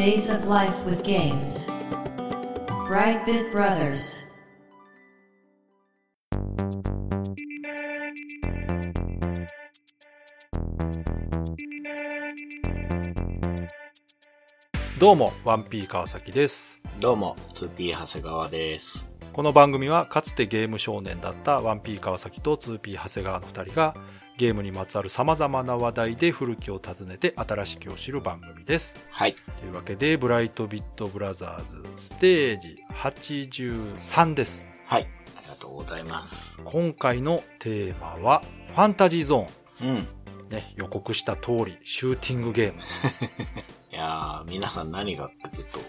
Days of Life with Games. Brightbit Brothers. どうも、ワンピー川崎です。どうも、2P 長谷川です。この番組はかつてゲーム少年だったワンピー川崎と 2P 長谷川の2人がゲームにまつわる様々な話題で古きを訪ねて新しきを知る番組です。はい。というわけで、ブライトビットブラザーズステージ83です。はい。ありがとうございます。今回のテーマはファンタジーゾーン。うん。ね、予告した通り、シューティングゲーム。いやー、皆さん何が来ると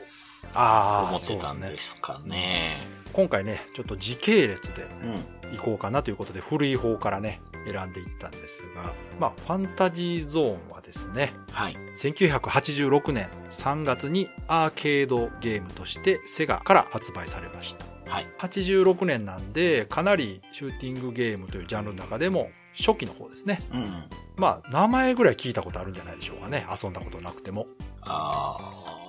思ってた。んですかね。今回ね、ちょっと時系列でうん。行こうかなということで、古い方からね、選んでいったんですが、まあ、ファンタジーゾーンはですね、はい。1986年3月にアーケードゲームとしてセガから発売されました。はい。86年なんで、かなりシューティングゲームというジャンルの中でも初期の方ですね。うん。まあ、名前ぐらい聞いたことあるんじゃないでしょうかね。遊んだことなくても。あ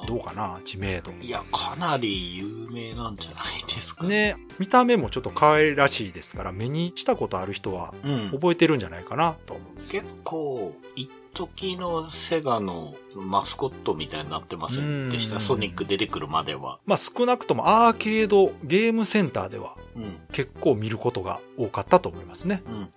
ー。どうかな？知名度。いや、かなり有名なんじゃないですか。。ね、見た目もちょっと可愛らしいですから、目にしたことある人はうん。覚えてるんじゃないかなと思うんですよ。結構、一時のセガのマスコットみたいになってませんでしうんた。ソニック出てくるまでは。まあ少なくともアーケードゲームセンターではうん。結構見ることが多かったと思いますね。うん。うん。うん。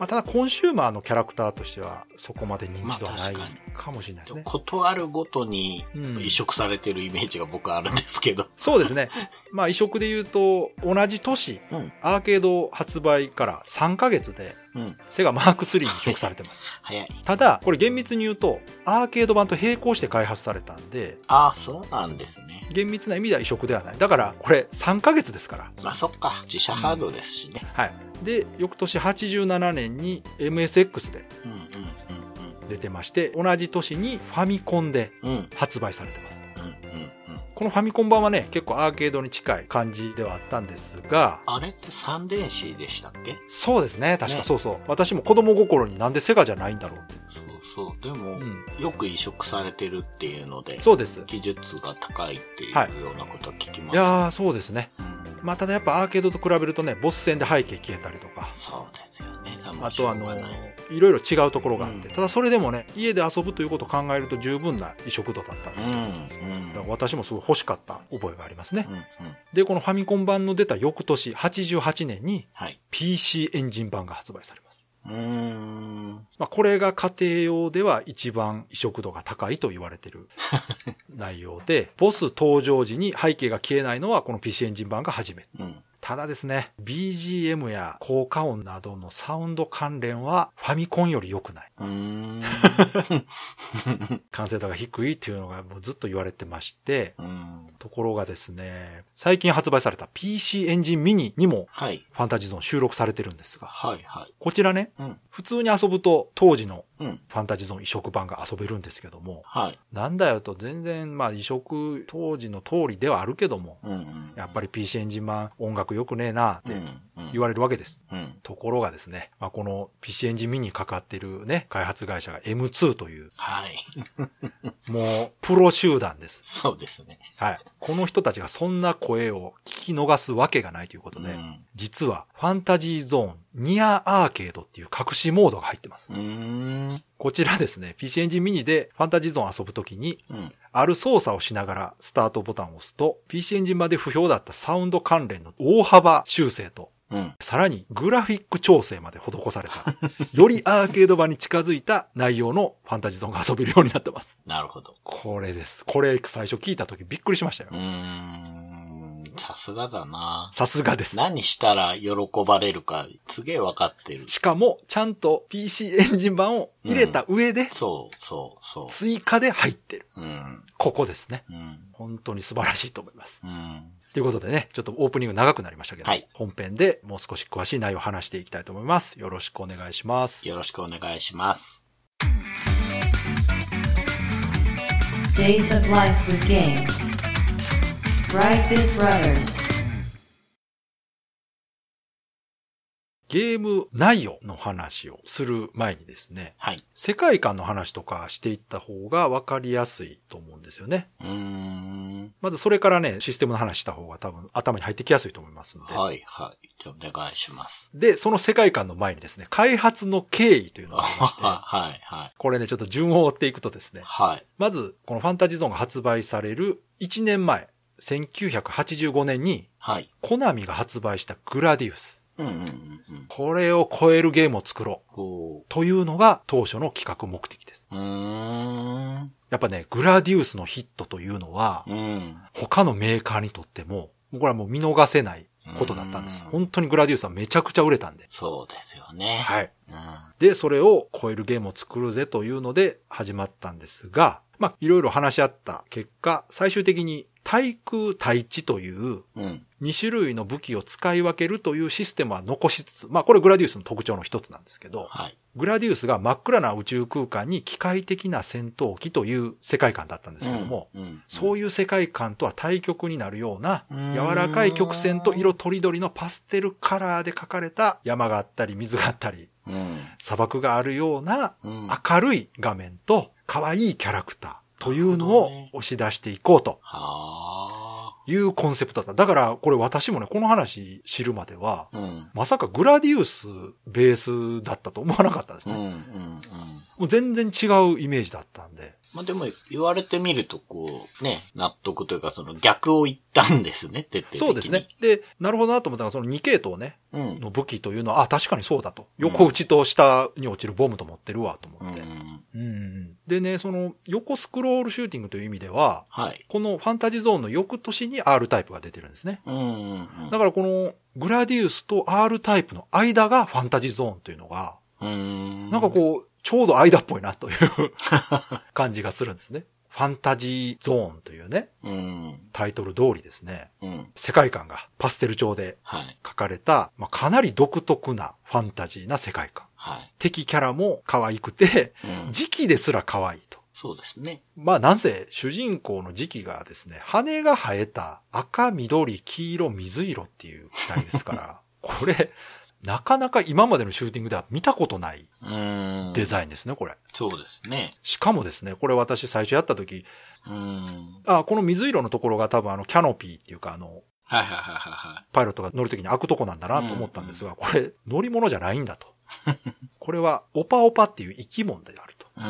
まあ、ただコンシューマーのキャラクターとしてはそこまで認知度はないかもしれないですね。ことあるごとにうん移植されてるイメージが僕はあるんですけど。そうですね。まあ移植で言うと同じ年うん。アーケード発売から3ヶ月でうん。セガマーク3に移植されてます。早い。ただ、これ厳密に言うと、アーケード版と並行して開発されたんで、ああ、そうなんですね。厳密な意味では移植ではない。だから、これ3ヶ月ですから。まあそっか。自社ハードですしね。はい。で、翌年87年に MSX で出てまして、同じ年にファミコンで発売されてます。このファミコン版はね、結構アーケードに近い感じではあったんですが、あれって三電子でしたっけ？そうですね、確かねそうそう。私も子供心になんでセガじゃないんだろうって。そう。でも、うん。よく移植されてるっていうので、そうです。技術が高いっていうはいようなことは聞きます。いやー、そうですね。うんまあ、ただやっぱアーケードと比べるとね、ボス戦で背景消えたりとか、そうですよね。あとあのいいろいろ違うところがあって、うんただそれでもね、家で遊ぶということを考えると十分な移植度だったんですよ。うんうん私もすごい欲しかった覚えがありますね。うんうん。で、このファミコン版の出た翌年、88年にはい。PC エンジン版が発売されます。うーん。まあ、これが家庭用では一番移植度が高いと言われている 内容で、ボス登場時に背景が消えないのはこの PC エンジン版が初めて。うん。ただですね、BGM や効果音などのサウンド関連はファミコンより良くない。完成度が低いっていうのがもうずっと言われてまして、うん。ところがですね、最近発売された PC エンジンミニにもはい。ファンタジーゾーン収録されてるんですが、はいはい。こちらね、うん。普通に遊ぶと当時のうん。ファンタジーゾーン移植版が遊べるんですけども、はい。なんだよと全然まあ移植当時の通りではあるけども、うんうん。やっぱり PC エンジン版音楽良くねえなってうん。うん言われるわけです。うん。ところがですね、まあ、この PC エンジンミニにかかっているね、開発会社が M2 という、はい。もうプロ集団です。そうですね。はい。この人たちがそんな声を聞き逃すわけがないということで、うん。実はファンタジーゾーンニアアーケードっていう隠しモードが入ってます。こちらですね、PC エンジンミニでファンタジーゾーン遊ぶときに、うん。ある操作をしながらスタートボタンを押すと、PC エンジン版で不評だったサウンド関連の大幅修正と、うん。さらにグラフィック調整まで施された、よりアーケード版に近づいた内容のファンタジーゾーンが遊べるようになってます。なるほど。これです。これ最初聞いたときびっくりしましたよう。ーん。さすがだな。さすがです。何したら喜ばれるか、すげえ分かってる。しかも、ちゃんと PC エンジン版を入れた上で、そう、そう、そ追加で入ってる。う。うん。ここですね。うん。本当に素晴らしいと思います。うん。ということでね、ちょっとオープニング長くなりましたけど、はい本編でもう少し詳しい内容を話していきたいと思います。よろしくお願いします。よろしくお願いします。Days of Life with Games. Brightbit Brothers. ゲーム内容の話をする前にですね、はい。世界観の話とかしていった方が分かりやすいと思うんですよね。うーん。まずそれからね、システムの話した方が多分頭に入ってきやすいと思いますんで。はい、はい。じゃあお願いします。で、その世界観の前にですね、開発の経緯というのがありまして、はい、はい。これね、ちょっと順を追っていくとですね、はい。まず、このファンタジーゾーンが発売される1年前、1985年に、はい。コナミが発売したグラディウス。うん、うん、うん。うんこれを超えるゲームを作ろう。ほというのが当初の企画目的です。やっぱね、グラディウスのヒットというのは、うん。他のメーカーにとっても、これはもう見逃せないことだったんです。うん本当にグラディウスはめちゃくちゃ売れたんで。そうですよね。はい。うん。で、それを超えるゲームを作るぜというので始まったんですが、まあ、いろいろ話し合った結果、最終的に対空対地といううん。2種類の武器を使い分けるというシステムは残しつつ、まあこれグラディウスの特徴の一つなんですけど、はい。グラディウスが真っ暗な宇宙空間に機械的な戦闘機という世界観だったんですけども、うん、うん。そういう世界観とは対極になるようなうん柔らかい曲線と色とりどりのパステルカラーで描かれた山があったり水があったりうん。砂漠があるようなうん。明るい画面と可愛いキャラクターというのを押し出していこうとはいうコンセプトだった。だからこれ私もね、この話知るまでは、あ。うん。まさかグラディウスベースだったと思わなかったんですうん、うね。ん、うん。もう全然違うイメージだったんで。まあでも言われてみるとこう、ね、納得というかその逆を言ったんですね、徹底的に。そうですね。。で、なるほどなと思ったのが、その2系統ね、うん。の武器というのは、あ、確かにそうだと。横打ちと下に落ちるボムと持ってるわとうん思って。うんうんでね、その横スクロールシューティングという意味では、はい。このファンタジーゾーンの翌年に R タイプが出てるんですね。うん。だからこのグラディウスと R タイプの間がファンタジーゾーンというのが、うーん。なんかこう、ちょうど間っぽいなという 感じがするんですね。ファンタジーゾーンというね、うん。タイトル通りですね、うん。世界観がパステル調ではい。書かれた、まあ、かなり独特なファンタジーな世界観。はい。敵キャラも可愛くて、うん。時期ですら可愛いと。そうですね。まあなぜ主人公の時期がですね、羽が生えた赤、緑、黄色、水色っていう機体ですから、これ、なかなか今までのシューティングでは見たことない。デザインですね、これ。そうですね。しかもですね、これ私最初やった時、うん。あ、この水色のところが多分あのキャノピーっていうかあの、はいはいはいはいはい。パイロットが乗るときに開くとこなんだなと思ったんですが、これ乗り物じゃないんだと。これはオパオパっていう生き物であると。うん。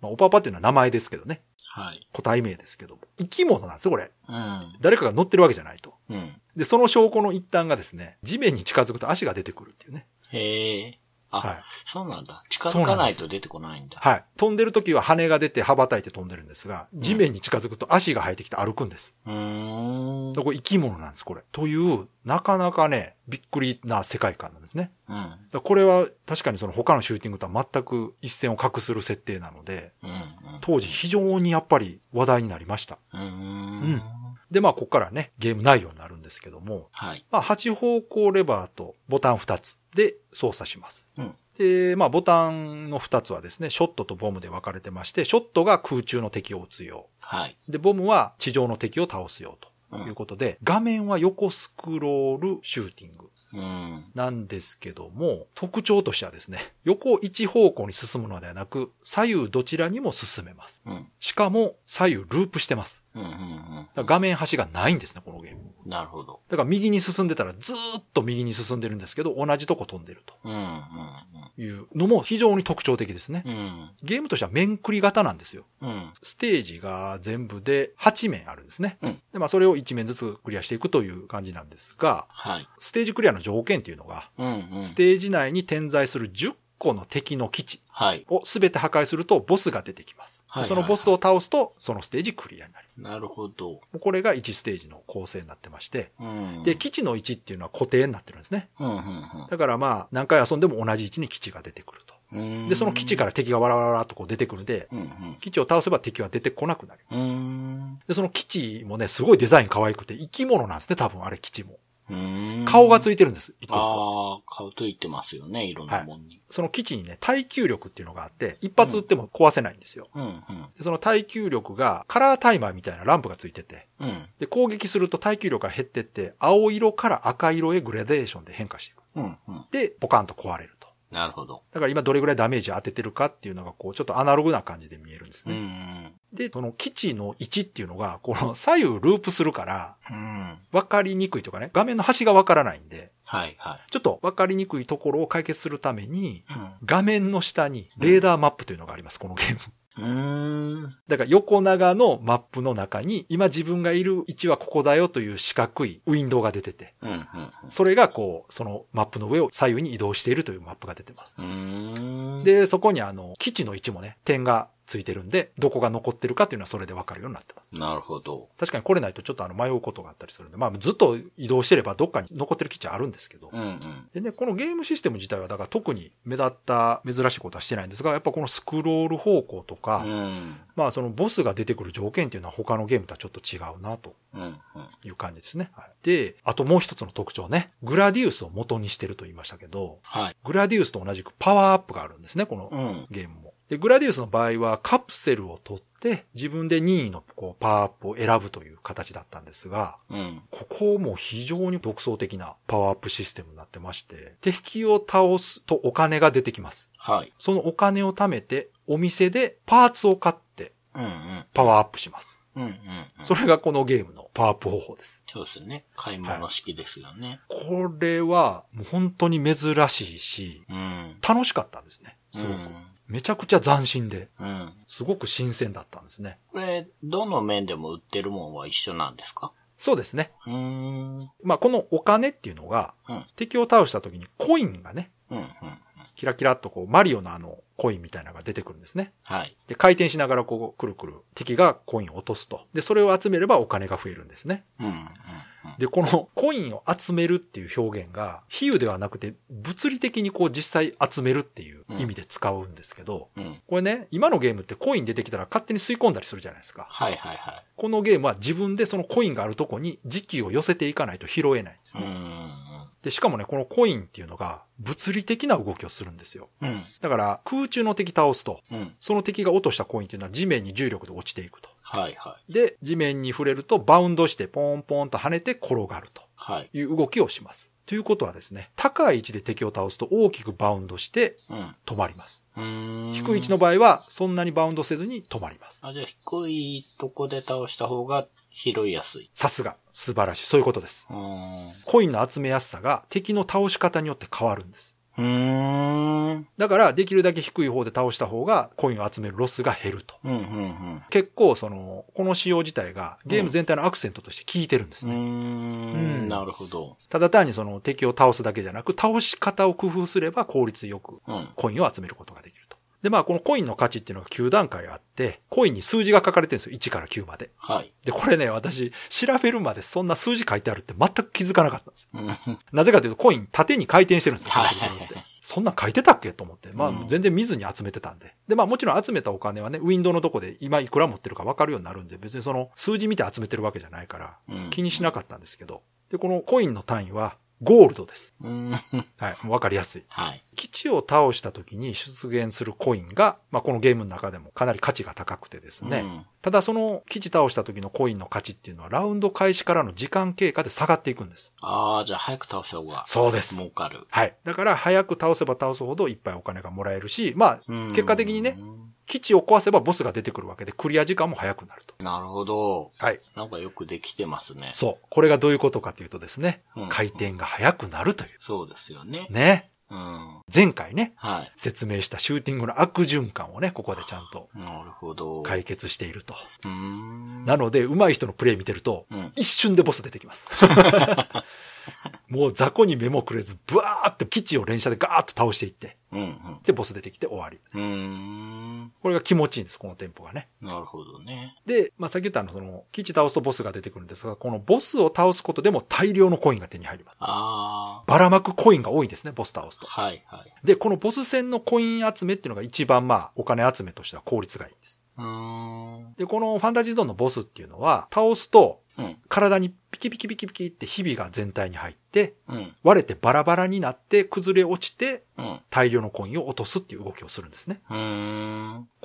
まあ、オパオパっていうのは名前ですけどね。はい。個体名ですけども。生き物なんですよ、これ。うん。誰かが乗ってるわけじゃないと。うん。で、その証拠の一端がですね、地面に近づくと足が出てくるっていうね。へえ。あ、はい。そうなんだ。近づかないと出てこないんだ。はい。飛んでる時は羽が出て羽ばたいて飛んでるんですが、地面に近づくと足が生えてきて歩くんです。うーん。これ生き物なんです、これ。という、なかなかね、びっくりな世界観なんですね。うん。これは確かにその他のシューティングとは全く一線を画する設定なので、うん。当時非常にやっぱり話題になりました。うん。ううんん。で、まあ、ここからね、ゲーム内容になるんですけども、はい。まあ、8方向レバーとボタン2つで操作します。うん。で、まあ、ボタンの2つはですね、ショットとボムで分かれてまして、ショットが空中の敵を撃つよはい。う。で、ボムは地上の敵を倒すようう。というんことで、画面は横スクロールシューティングうん。なんですけども、特徴としてはですね、横一方向に進むのではなく、左右どちらにも進めます。うん。しかも、左右ループしてます。画面端がないんですね、このゲーム。うん。なるほど。だから右に進んでたらずーっと右に進んでるんですけど、同じとこ飛んでるうん。うん。というのも非常に特徴的ですね。うん。ゲームとしては面繰り型なんですよ。うん。ステージが全部で8面あるんですね。うんで、まあそれを1面ずつクリアしていくという感じなんですが、はい。ステージクリアの条件っていうのが、うん。うん。ステージ内に点在する10個の敵の基地はい。を全て破壊するとボスが出てきます。ではいはいそのボスを倒すと、そのステージクリアになります。なるほど。これが1ステージの構成になってまして、うん。で、基地の位置っていうのは固定になってるんですね。うん。うん。だからまあ、何回遊んでも同じ位置に基地が出てくると。うん。で、その基地から敵がわらわらわらっとこう出てくるんで、うん。うん。基地を倒せば敵は出てこなくなる。うん。で、その基地もね、すごいデザイン可愛くて、生き物なんですね、多分あれ基地も。うん。顔がついてるんです。ああ、顔ついてますよね、いろんなもんに。その基地にね、耐久力っていうのがあって、一発撃っても壊せないんですよ。うん、うん。でその耐久力がカラータイマーみたいなランプがついてて、うん。で、攻撃すると耐久力が減ってって、青色から赤色へグラデーションで変化していく。うん、うん。で、ポカンと壊れると。なるほど。だから今どれぐらいダメージ当ててるかっていうのが、こう、ちょっとアナログな感じで見えるんですうん、うね。ん。で、その基地の位置っていうのが、この左右ループするから、うん。わかりにくいとかね、画面の端がわからないんで、はい、はい。ちょっとわかりにくいところを解決するために、うん。画面の下にレーダーマップというのがあります、このゲーム。だから横長のマップの中に、今自分がいる位置はここだよという四角いウィンドウが出てて、うん、うん。それがこう、そのマップの上を左右に移動しているというマップが出てます。で、そこにあの、基地の位置もね、点がついてるんで、どこが残ってるかっていうのはそれでわかるようになってます。なるほど。確かにこれないとちょっとあの迷うことがあったりするんで、まあずっと移動してればどっかに残ってる基地あるんですけど、うん、うん。でね、このゲームシステム自体はだから特に目立った珍しいことはしてないんですが、やっぱこのスクロール方向とか、うん。まあそのボスが出てくる条件っていうのは他のゲームとはちょっと違うなとうん、うん。いう感じですね。はい、で、あともう一つの特徴ね、グラディウスを元にしてると言いましたけど、はい。グラディウスと同じくパワーアップがあるんですね、このうん。ゲームも。で、グラディウスの場合はカプセルを取って自分で任意のこうパワーアップを選ぶという形だったんですが、うん。ここも非常に独創的なパワーアップシステムになってまして、敵を倒すとお金が出てきます。はい。そのお金を貯めてお店でパーツを買ってうん、うん。パワーアップします。うん、うん。それがこのゲームのパワーアップ方法です。そうですね。買い物式ですよね。これはもう本当に珍しいし、うん。楽しかったんですね。すごく。めちゃくちゃ斬新で、うん。うん。すごく新鮮だったんですね。これ、どの面でも売ってるもんは一緒なんですか？そうですね。うーん。うん、まあ、このお金っていうのが、うん、敵を倒した時にコインがね、うん。キラキラっとこう、マリオのあの、コインみたいなのが出てくるんですね。はい。で、回転しながらこう、くるくる、敵がコインを落とすと。で、それを集めればお金が増えるんですね。うん、うん。で、このコインを集めるっていう表現が、比喩ではなくて、物理的にこう実際集めるっていう意味で使うんですけど、うん。うん。これね、今のゲームってコイン出てきたら勝手に吸い込んだりするじゃないですか。はいはいはい。このゲームは自分でそのコインがあるとこに時期を寄せていかないと拾えないんですうね。ん。で、しかもね、このコインっていうのが物理的な動きをするんですよ。うん。だから空中の敵倒すと、うん。その敵が落としたコインっていうのは地面に重力で落ちていくと。はいはい。で、地面に触れるとバウンドしてポンポンと跳ねて転がるとはい。いう動きをします。ということはですね、高い位置で敵を倒すと大きくバウンドしてうん。止まります。うーん。低い位置の場合はそんなにバウンドせずに止まります。あ、じゃあ低いとこで倒した方が拾いやすい。さすが、素晴らしい。そういうことです。コインの集めやすさが敵の倒し方によって変わるんです。だから、できるだけ低い方で倒した方がコインを集めるロスが減ると。うん、うん、結構、その、この仕様自体がゲーム全体のアクセントとして効いてるんですね。ーうんん。なるほど。ただ単にその敵を倒すだけじゃなく、倒し方を工夫すれば効率よくうん。コインを集めることができると。で、まあ、このコインの価値っていうのが9段階あって、コインに数字が書かれてるんですよ。1から9まで。はい。で、これね、私、調べるまでそんな数字書いてあるって全く気づかなかったんです。うん。なぜかというと、コイン縦に回転してるんですよ。はいそんなん書いてたっけと思って。まあうん、全然見ずに集めてたんで。で、まあもちろん集めたお金はね、ウィンドウのとこで今いくら持ってるか分かるようになるんで、別にその数字見て集めてるわけじゃないから、うん気にしなかったんですけど。で、このコインの単位は、ゴールドです。うん。はい。もう分かりやすい。はい。基地を倒した時に出現するコインが、まあこのゲームの中でもかなり価値が高くてですね。うんただその基地倒した時のコインの価値っていうのはラウンド開始からの時間経過で下がっていくんです。ああ、じゃあ早く倒した方がそうです。儲かる。はい。だから早く倒せば倒すほどいっぱいお金がもらえるし、まあ、うん結果的にね、基地を壊せばボスが出てくるわけでクリア時間も早くなると。なるほど。はい。なんかよくできてますね。そう。これがどういうことかというとですね、うん回転が早くなるという。そうですよね。ね。うん。前回ね、はい。説明したシューティングの悪循環をね、ここでちゃんとなるほど。解決していると。うーん。なので、上手い人のプレイ見てると、うん。一瞬でボス出てきます。もう雑魚に目もくれず、ブワーって基地を連射でガーッと倒していって、うん。うん。で、ボス出てきて終わり。うーん。これが気持ちいいんです、このテンポがね。なるほどね。で、まあ、さっき言ったあの、その、基地倒すとボスが出てくるんですが、このボスを倒すことでも大量のコインが手に入ります。あばらまくコインが多いんですね、ボス倒すと。あ。はいはい。で、このボス戦のコイン集めっていうのが一番まあ、お金集めとしては効率がいいんです。で、このファンタジーゾーンのボスっていうのは、倒すと、うん。体にピキピキピキピキってひびが全体に入って、うん。割れてバラバラになって崩れ落ちて、うん。大量のコインを落とすっていう動きをするんですね。こ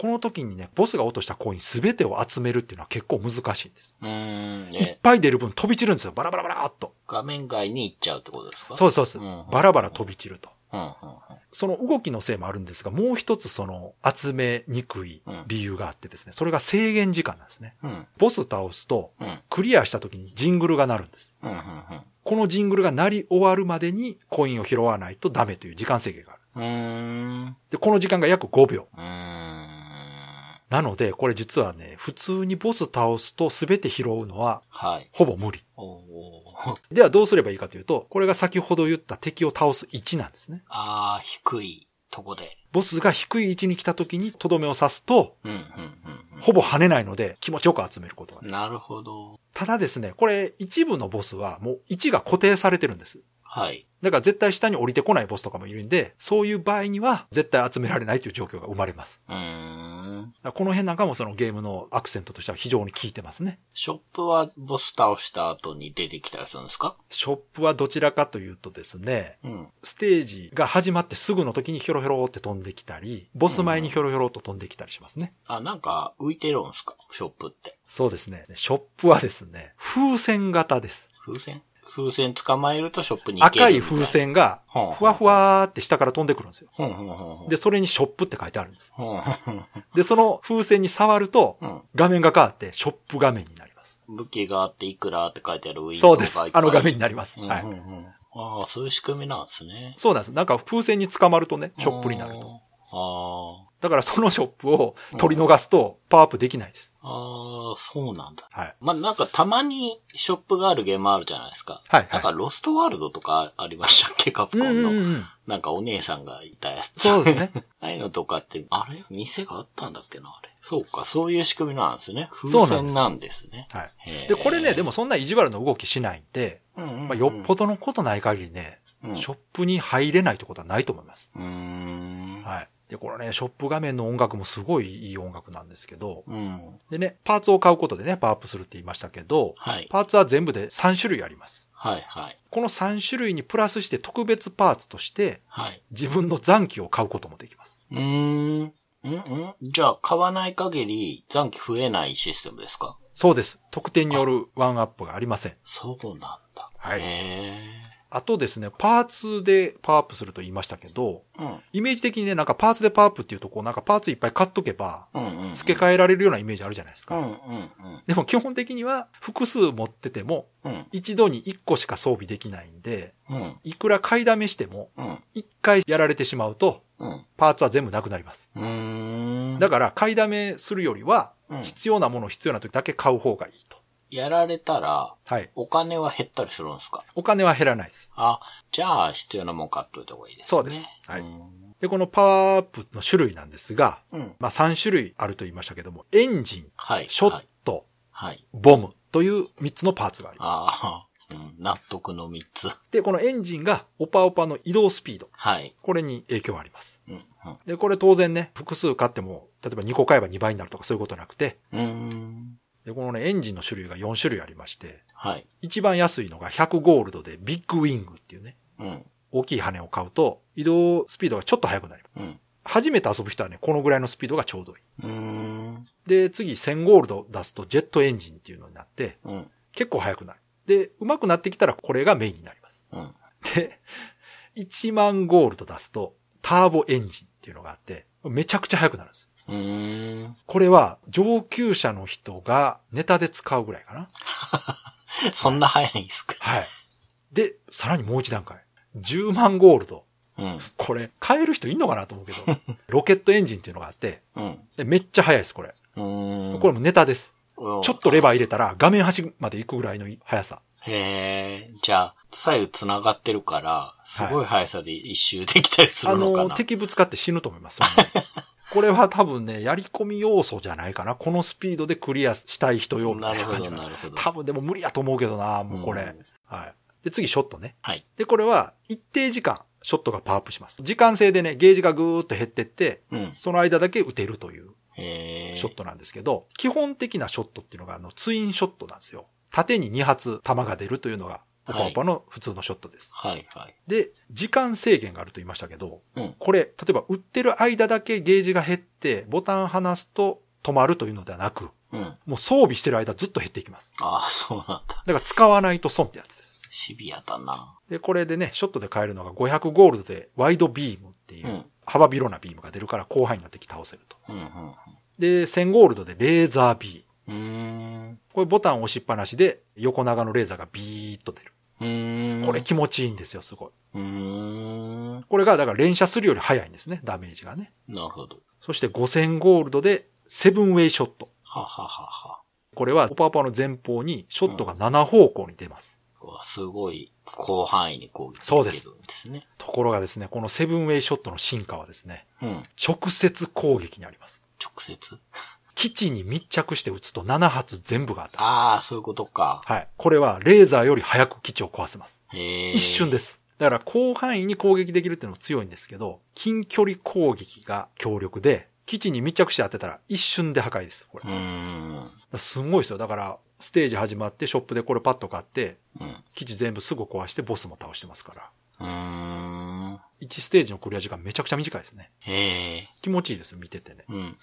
の時にね、ボスが落としたコインすべてを集めるっていうのは結構難しいんです。いっえ、ぱい出る分飛び散るんですよ。バラバラバラーっと。画面外に行っちゃうってことですか？そうそうですうん。バラバラ飛び散ると。その動きのせいもあるんですが、もう一つその集めにくい理由があってですね、それが制限時間なんですね。うん。ボス倒すと、うん。クリアした時にジングルが鳴るんです。このジングルが鳴り終わるまでにコインを拾わないとダメという時間制限があるんです。で、この時間が約5秒。なので、これ実はね、普通にボス倒すと全て拾うのははい。ほぼ無理。ではどうすればいいかというと、これが先ほど言った敵を倒す位置なんですね。あー、低いとこで。ボスが低い位置に来た時にとどめを刺すと、うん。うん。うん。ほぼ跳ねないので気持ちよく集めることができる。なるほど。ただですね、これ一部のボスはもう位置が固定されてるんです。はい。だから絶対下に降りてこないボスとかもいるんで、そういう場合には絶対集められないという状況が生まれます。うーん。この辺なんかもそのゲームのアクセントとしては非常に効いてますね。ショップはボス倒した後に出てきたりするんですか？ショップはどちらかというとですね、うん。ステージが始まってすぐの時にヒョロヒョロって飛んできたり、ボス前にヒョロヒョロと飛んできたりしますね。あ、なんか浮いてるんですか？ショップって。そうですね。ショップはですね、風船型です。風船？風船捕まえるとショップに行ける赤い風。船がふわふわーって下から飛んでくるんですよ。で、それにショップって書いてあるんです。で、その風船に触ると、うん。画面が変わってショップ画面になります。武器があっていくらって書いてあるウィンドウそうですあの画面になります。うんはい。ああ、そういう仕組みなんですね。そうなんです。なんか風船に捕まるとね、ショップになると。あだからそのショップを取り逃すとパワーアップできないです。あ、ああ、そうなんだ。はい。まあ、なんかたまにショップがあるゲームあるじゃないですか。はいはいなんかロストワールドとかありましたっけ？カプコンの。ん。なんかお姉さんがいたやつ。そうですね。ああいうのとかって、あれ？店があったんだっけな？あれ。そうか、そういう仕組みなんですね。風船なんですね。はい。で、これね、でも、そんな意地悪な動きしないんで、うんうんうんまあ、よっぽどのことない限りね、うんショップに入れないってことはないと思います。うーん。はい。で、これね、ショップ画面の音楽もすごいいい音楽なんですけど、うん。でね、パーツを買うことでね、パワーアップするって言いましたけど、はい。パーツは全部で3種類あります。はい、はい。この3種類にプラスして特別パーツとして、はい。自分の残機を買うこともできます。うーん。うんうんじゃあ、買わない限り残機増えないシステムですか？そうです。特典によるワンアップがありません。そうなんだ。はいへあとですね、パーツでパワーアップすると言いましたけど、ーうん。イメージ的にね、なんかパーツでパワーアップっていうとこう、なんかパーツいっぱい買っとけば、うんうんうん。付け替えられるようなイメージあるじゃないですか。うんうんでも基本的には複数持ってても、うん。うん。一度に1個しか装備できないんで、うん。いくら買いだめしても、うん。1回やられてしまうと、うん。パーツは全部なくなります。だから買いだめするよりは、うん必要なもの必要な時だけ買う方がいいと。やられたら、はい。お金は減ったりするんですか？お金は減らないです。あ、じゃあ必要なもん買っといた方がいいですね。そうですはいうん。で、このパワーアップの種類なんですが、うん。まあ3種類あると言いましたけども、エンジン、はい。ショッはい。ト、はい。ボムという3つのパーツがありまああ、うん。納得の三つ。す。で、このエンジンがオパオパの移動スピード。はい。これに影響があります。うん。で、これ当然ね、複数買っても、例えば2個買えば2倍になるとかそういうことなくて、うん。で、このね、エンジンの種類が4種類ありまして、はい。一番安いのが100ゴールドでビッグウィングっていうね、うん。大きい羽を買うと移動スピードがちょっと速くなります。うん。初めて遊ぶ人はね、このぐらいのスピードがちょうどいい。うーん。で、次1000ゴールド出すとジェットエンジンっていうのになって、うん。結構速くなる。で、上手くなってきたらこれがメインになります。うん。で、1万ゴールド出すとターボエンジンっていうのがあって、めちゃくちゃ速くなるんです。これは上級者の人がネタで使うぐらいかな。そんな早いんですか？はい。で、さらにもう一段階。10万ゴールド。うん。これ、買える人いんのかなと思うけど、ロケットエンジンっていうのがあって、うん。でめっちゃ速いです、これ。これもネタです。ちょっとレバー入れたら画面端まで行くぐらいの速さ。へえ、じゃあ、左右繋がってるから、すごい速さで一周できたりすあるのかな、の、敵ぶつかって死ぬと思います。これは多分ね、やり込み要素じゃないかな。このスピードでクリアしたい人用みたないな感じかな。なるほど。多分でも無理やと思うけどな、もうこれ。うんはい。で、次、ショットね。はい。で、これは一定時間、ショットがパワーアップします。時間制でね、ゲージがぐーっと減ってって、うん。その間だけ撃てるという。へショットなんですけど、基本的なショットっていうのがあのツインショットなんですよ。縦に2発弾が出るというのが、オパオパの普通のショットです。はいはい。で、時間制限があると言いましたけど、うん。これ、例えば打ってる間だけゲージが減って、ボタン離すと止まるというのではなく、うん。もう装備してる間ずっと減っていきます。ああ、そうなんだ。だから使わないと損ってやつです。シビアだな。で、これでね、ショットで買えるのが500ゴールドでワイドビームっていううん幅広なビームが出るから広範囲の敵倒せると。うんうんで、1000ゴールドでレーザービーム。うん。うーん。これボタン押しっぱなしで横長のレーザーがビーッと出る。うーん。これ気持ちいいんですよ、すごい。うーん。これがだから連射するより早いんですね、ダメージがね。なるほど。そして5000ゴールドでセブンウェイショット。はははは。これはオパオパの前方にショットが7方向に出ます。うわすごい広範囲に攻撃できそうでするんですね。ところがですね、このセブンウェイショットの進化はですね、うん。直接攻撃にあります。直接？基地に密着して撃つと7発全部が当たる。ああ、そういうことか。はい。これはレーザーより早く基地を壊せます。一瞬です。だから広範囲に攻撃できるっていうのも強いんですけど、近距離攻撃が強力で、基地に密着して当てたら一瞬で破壊です。これ。すごいですよ。だから、ステージ始まってショップでこれパッと買って、うん。基地全部すぐ壊してボスも倒してますから。うーん。1ステージのクリア時間めちゃくちゃ短いですね。へえ。気持ちいいですよ、見ててね。うん、うん、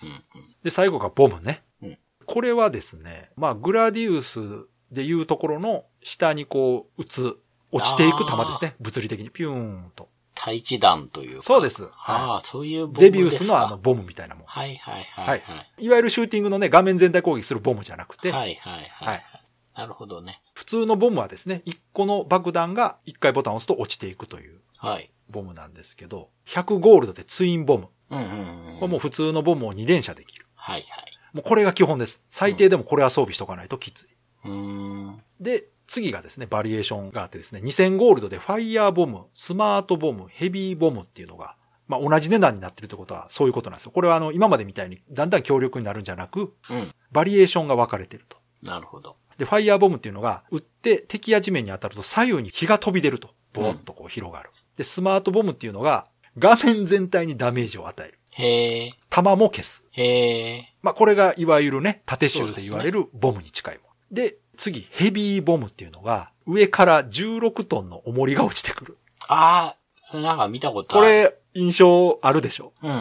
で、最後がボムね。うんこれはですね、まあ、グラディウスでいうところの下にこう、撃つ、落ちていく弾ですね。物理的に。ピューンと。対地弾というか。そうです。ああ、はそういうボムい。ゼビウスのあの、ボムみたいなもん。はいはいはいははいい。いわゆるシューティングのね、画面全体攻撃するボムじゃなくて、はいはいはい。はいなるほどね。普通のボムはですね、1個の爆弾が1回ボタンを押すと落ちていくというはい。ボムなんですけど、100ゴールドでツインボム。うんうんうん。これもう普通のボムを2連射できる。はいはい。もうこれが基本です。最低でもこれは装備しとかないときつい。うーん。で、次がですね、バリエーションがあってですね、2000ゴールドでファイヤーボム、スマートボム、ヘビーボムっていうのが、まあ同じ値段になってるってことはそういうことなんですよ。これはあの、今までみたいにだんだん強力になるんじゃなく、うん。バリエーションが分かれてると。なるほど。で、ファイヤーボムっていうのが、撃って敵や地面に当たると左右に火が飛び出ると。ボーっとこう広がる。で、スマートボムっていうのが、画面全体にダメージを与える。へえ。弾も消す。へえ。まあ、これがいわゆるね、縦臭で言われるボムに近いもの。で次、ヘビーボムっていうのが、上から16トンの重りが落ちてくる。ああ、なんか見たことある。これ、印象あるでしょ？うんうん。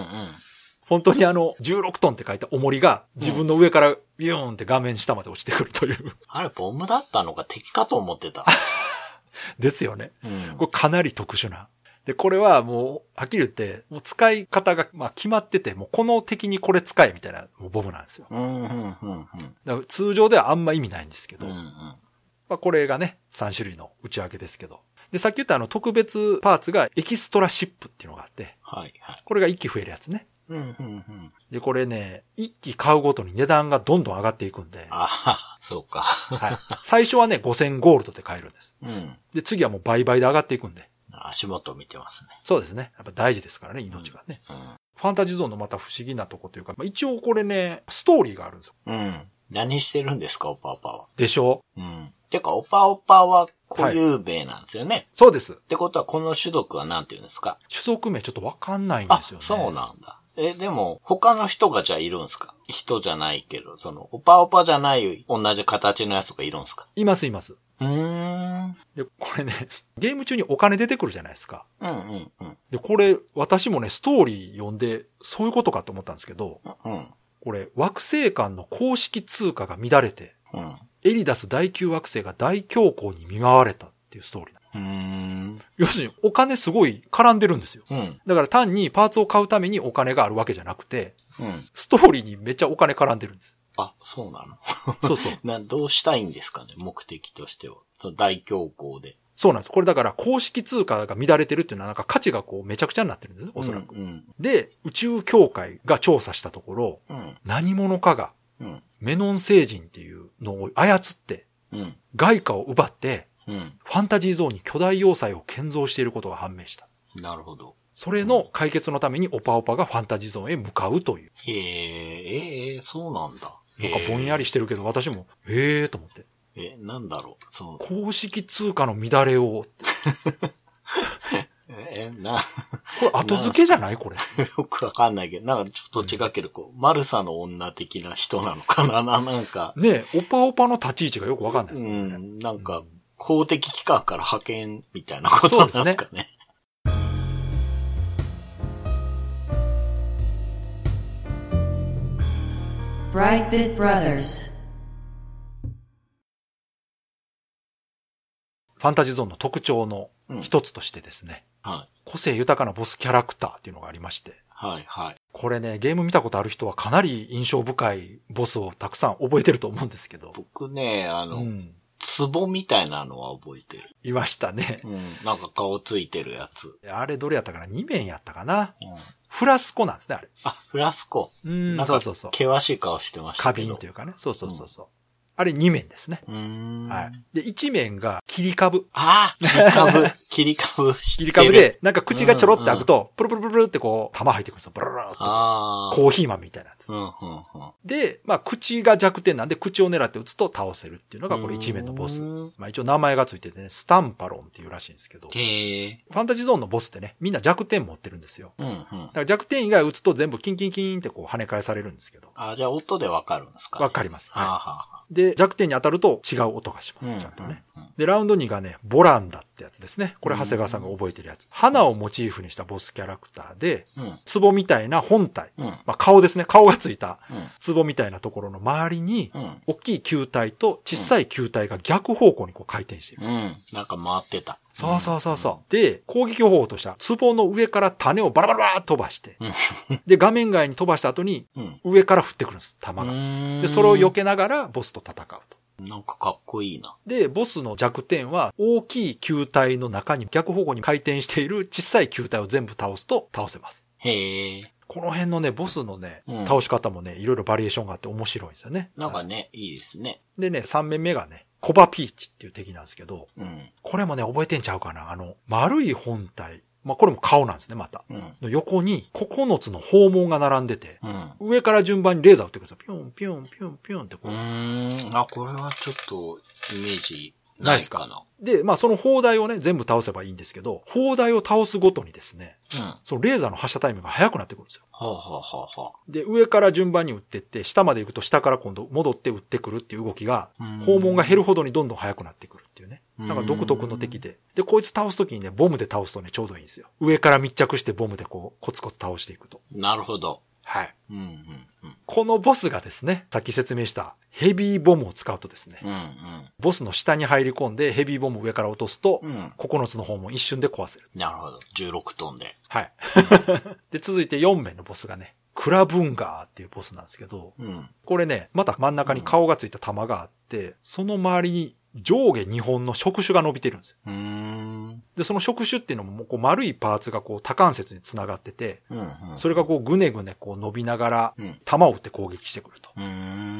本当にあの、16トンって書いた重りが自分の上からビューンって画面下まで落ちてくるという。あれ、ボムだったのか敵かと思ってた。ですよね。うんこ。れかなり特殊な。で、これはもう、はっきり言って、もう使い方が、まあ決まってて、もうこの敵にこれ使えみたいなボムなんですよ。うん、うん、うん、うん。通常ではあんま意味ないんですけど、うん、うん。まあこれがね、3種類の内訳ですけど。で、さっき言ったあの特別パーツがエキストラシップっていうのがあって、はい、はい。これが1機増えるやつね。うん、うん、うん。で、これね、1機買うごとに値段がどんどん上がっていくんで、ああ、そうか。はい。最初はね、5000ゴールドで買えるんです。うん。で、次はもう倍々で上がっていくんで。足元見てますね。そうですね。やっぱ大事ですからね、命がね。うファンタジーゾーンのまた不思議なとこというか、まあ、一応これね、ストーリーがあるんですよ。ん。うん。何してるんですか、オパオパは。でしょ？うん。てか、オパオパは固有名なんですよね。そうです。ってことは、この種族は何て言うんですか？種族名ちょっとわかんないんであすよ、ね。そうなんだ。え、でも、他の人がじゃあいるんですか？人じゃないけど、その、オパオパじゃない同じ形のやつとかいるんですか？いますいます。うーん。で、これね、ゲーム中にお金出てくるじゃないですか。うんうんうん。で、これ、私もね、ストーリー読んで、そういうことかと思ったんですけど、うん。これ、惑星間の公式通貨が乱れて、うん。エリダス第9惑星が大恐慌に見舞われたっていうストーリー。要するに、お金すごい絡んでるんですよ。うん。だから単にパーツを買うためにお金があるわけじゃなくて、うん。ストーリーにめっちゃお金絡んでるんです。あ、そうなの？そうそう。な、どうしたいんですかね？目的としては。大恐慌で。そうなんです。これだから公式通貨が乱れてるっていうのはなんか価値がこうめちゃくちゃになってるんですね、おそらく。うん。で、宇宙協会が調査したところ、うん。何者かがうん。メノン星人っていうのを操って、うん。外貨を奪って、うん。ファンタジーゾーンに巨大要塞を建造していることが判明した。なるほど。それの解決のためにオパオパがファンタジーゾーンへ向かうという。へえ、ええ、そうなんだ。なんかぼんやりしてるけど、私も、へえーと思って。えー、なんだろう。その、公式通貨の乱れを、ええ、な、これ後付けじゃない？これ。よくわかんないけど、なんかちょっと違うけど、こう、マルサの女的な人なのかな？な、なんか、ねオパオパの立ち位置がよくわかんないでうすよね。ん、なんか、公的機関から派遣みたいなことなんですかね。ファンタジーゾーンの特徴の一つとしてですね、はい。個性豊かなボスキャラクターっていうのがありまして、はい、はい。これね、ゲーム見たことある人はかなり印象深いボスをたくさん覚えてると思うんですけど、僕ね、あの、うん。壺みたいなのは覚えてる。いましたね。うん。なんか顔ついてるやつ。あれどれやったかな ?2 面やったかな？うん。フラスコなんですね、あれ。あ、フラスコ。うんなんかそうそうそう。険しい顔してました花けど。瓶というかね。そうそうそうそう。あれ2面ですね。はい。で、1面が切り株。ああ切り株。切り株。切り株で、なんか口がちょろって開くと、プルプルプルプルってこう、玉入ってくるんですよ。ブルルルルって。ああ。コーヒー豆みたいなやつ。うん、うん、うん。で、まあ、口が弱点なんで、口を狙って撃つと倒せるっていうのが、これ1面のボス。うんまあ、一応名前がついててね、スタンパロンっていうらしいんですけど、フへえ。ァンタジーゾーンのボスってね、みんな弱点持ってるんですよ。うん、うんだ。から弱点以外撃つと全部キンキンキンってこう跳ね返されるんですけど、あじゃあ音でわかるんですかわかります。はあ、は。はいで、弱点に当たると違う音がしま。す。ちゃんとね。で、ラウンド2がね、ボランダってやつですね。これ長谷川さんが覚えてるやつ。花をモチーフにしたボスキャラクターで、うん。壺みたいな本体。うん。まあ、顔ですね。顔がついたうん。壺みたいなところの周りに、うん。大きい球体と小さい球体が逆方向にこう回転している。うん。なんか回ってた。そうそうそうそう。で、攻撃方法としては、壺の上から種をバラバラバラ飛ばして、で、画面外に飛ばした後に、うん。上から降ってくるんです、弾が。うん。で、それを避けながらボスと戦うと。なんかかっこいいな。で、ボスの弱点は、大きい球体の中に逆方向に回転している小さい球体を全部倒すと倒せます。へえ。この辺のね、ボスのねう、ん倒し方もね、いろいろバリエーションがあって面白いんですよね。なんかね、いいですね。でね、3面目がね、コバピーチっていう敵なんですけど、うん。これもね、覚えてんちゃうかなあの、丸い本体。まあ、これも顔なんですね、また。うん。の横に9つの砲門が並んでて、うん。上から順番にレーザー撃ってくるんですよ。ピョン、ピョン、ピョン、ピョンってこうう。ーん。あ、これはちょっと、イメージないいかな。で、まあその砲台をね、全部倒せばいいんですけど、砲台を倒すごとにですね、うん。はそのレーザーの発射タイムが速くなってくるんですよ。あ、はあはあはで、上から順番に撃ってって、下まで行くと下から今度戻って撃ってくるっていう動きが、あ、砲門が減るほどにどんどん速くなってくるっていうね。うんなんか独特の敵で。で、こいつ倒すときにね、ボムで倒すとね、ちょうどいいんですよ。上から密着してボムでこう、コツコツ倒していくと。なるほど。はい。うん、うん、このボスがですね、さっき説明したヘビーボムを使うとですね、うん。うん、ボスの下に入り込んでヘビーボムを上から落とすとう、ん。うん。9つの方も一瞬で壊せる。なるほど。16トンで。はい。で、続いて4面のボスがね、クラブンガーっていうボスなんですけど、うん。これね、また真ん中に顔がついた玉があって、その周りに上下2本の触手が伸びてるんですよ。で、その触手っていうのもこう丸いパーツがこう多関節に繋がってて、うん、うん。それがこうぐねぐねこう伸びながらうん。弾を撃って攻撃してくると。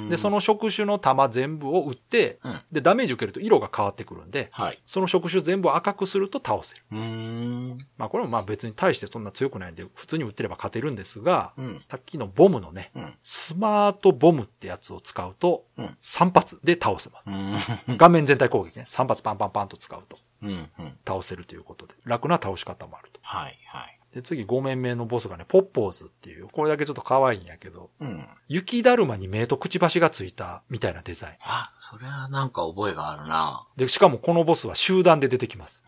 で、そ、の触手の弾全部を撃って、うん。で、ダメージ受けると色が変わってくるんで、はい。その触手全部赤くすると倒せる。まあこれもまあ別に対してそんな強くないんで、普通に撃ってれば勝てるんですが、うん。さっきのボムのね、うん。スマートボムってやつを使うとうん、3発で倒せます。うん。画面全体攻撃ね。3発パンパンパンと使うとうん。うん。倒せるということで、楽な倒し方もあると。はい、はい。で、次5面目のボスがね、ポッポーズっていう、これだけちょっと可愛いんやけど、うん。雪だるまに目とくちばしがついたみたいなデザイン。あ、それはなんか覚えがあるな。で、しかもこのボスは集団で出てきます。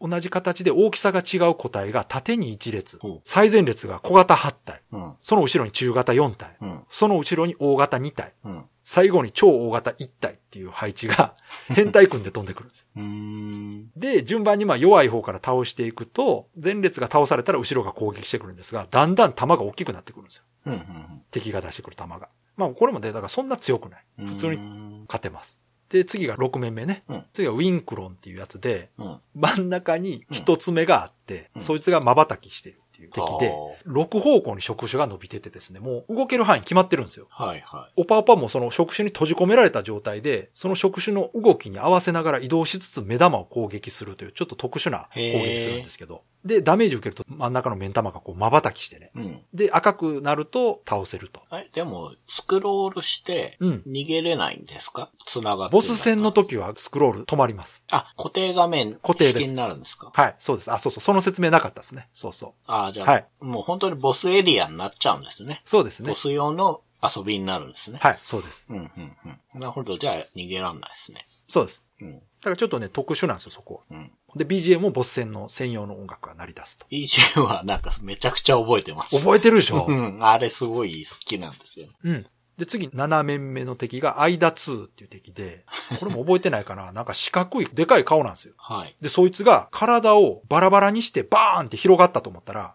うん。同じ形で大きさが違う個体が縦に1列最前列が小型8体、うん。その後ろに中型4体、うん。その後ろに大型2体、うん。最後に超大型1体っていう配置が変態組んで飛んでくるんです。で、順番にまあ弱い方から倒していくと、前列が倒されたら後ろが攻撃してくるんですが、だんだん弾が大きくなってくるんですよ。うん。うん。敵が出してくる弾が。まあこれもね、だからそんな強くない。うん。普通にに。勝てます。で、次が6面目ね。うん次はウィンクロンっていうやつで、うん。真ん中に一つ目があって、うんそいつが瞬きしてるっていう敵では、6方向に触手が伸びててですね、もう動ける範囲決まってるんですよ。はい、はオパオパもその触手に閉じ込められた状態で、その触手の動きに合わせながら移動しつつ目玉を攻撃するというちょっと特殊な攻撃するんですけど、で、ダメージ受けると真ん中の目ん玉がこう瞬きしてね。うん。で、赤くなると倒せると。え、でも、スクロールして、うん逃げれないんですか？繋がってボス戦のと。時はスクロール止まります。あ、固定画面固定です式になるんですか？はい、そうです。あ、そうそう、その説明なかったですね。そうそう。あじゃあ、はいもう本当にボスエリアになっちゃうんですね。そうですねボ。ス用の遊びになるんですね。はい、そうです。うん、うん、うん。なるほど。じゃあ、逃げらんないですね。そうです。うん。だからちょっとね、特殊なんですよ、そこ。うん。で、BGM もボス戦の専用の音楽が鳴り出すと。BGM はなんかめちゃくちゃ覚えてます。覚えてるでしょ？うん。あれすごい好きなんですよ。うん。で、次、7面目の敵が、アイダ2っていう敵で、これも覚えてないかな なんか四角い、でかい顔なんですよ。はい。で、そいつが体をバラバラにしてバーンって広がったと思ったら、うん。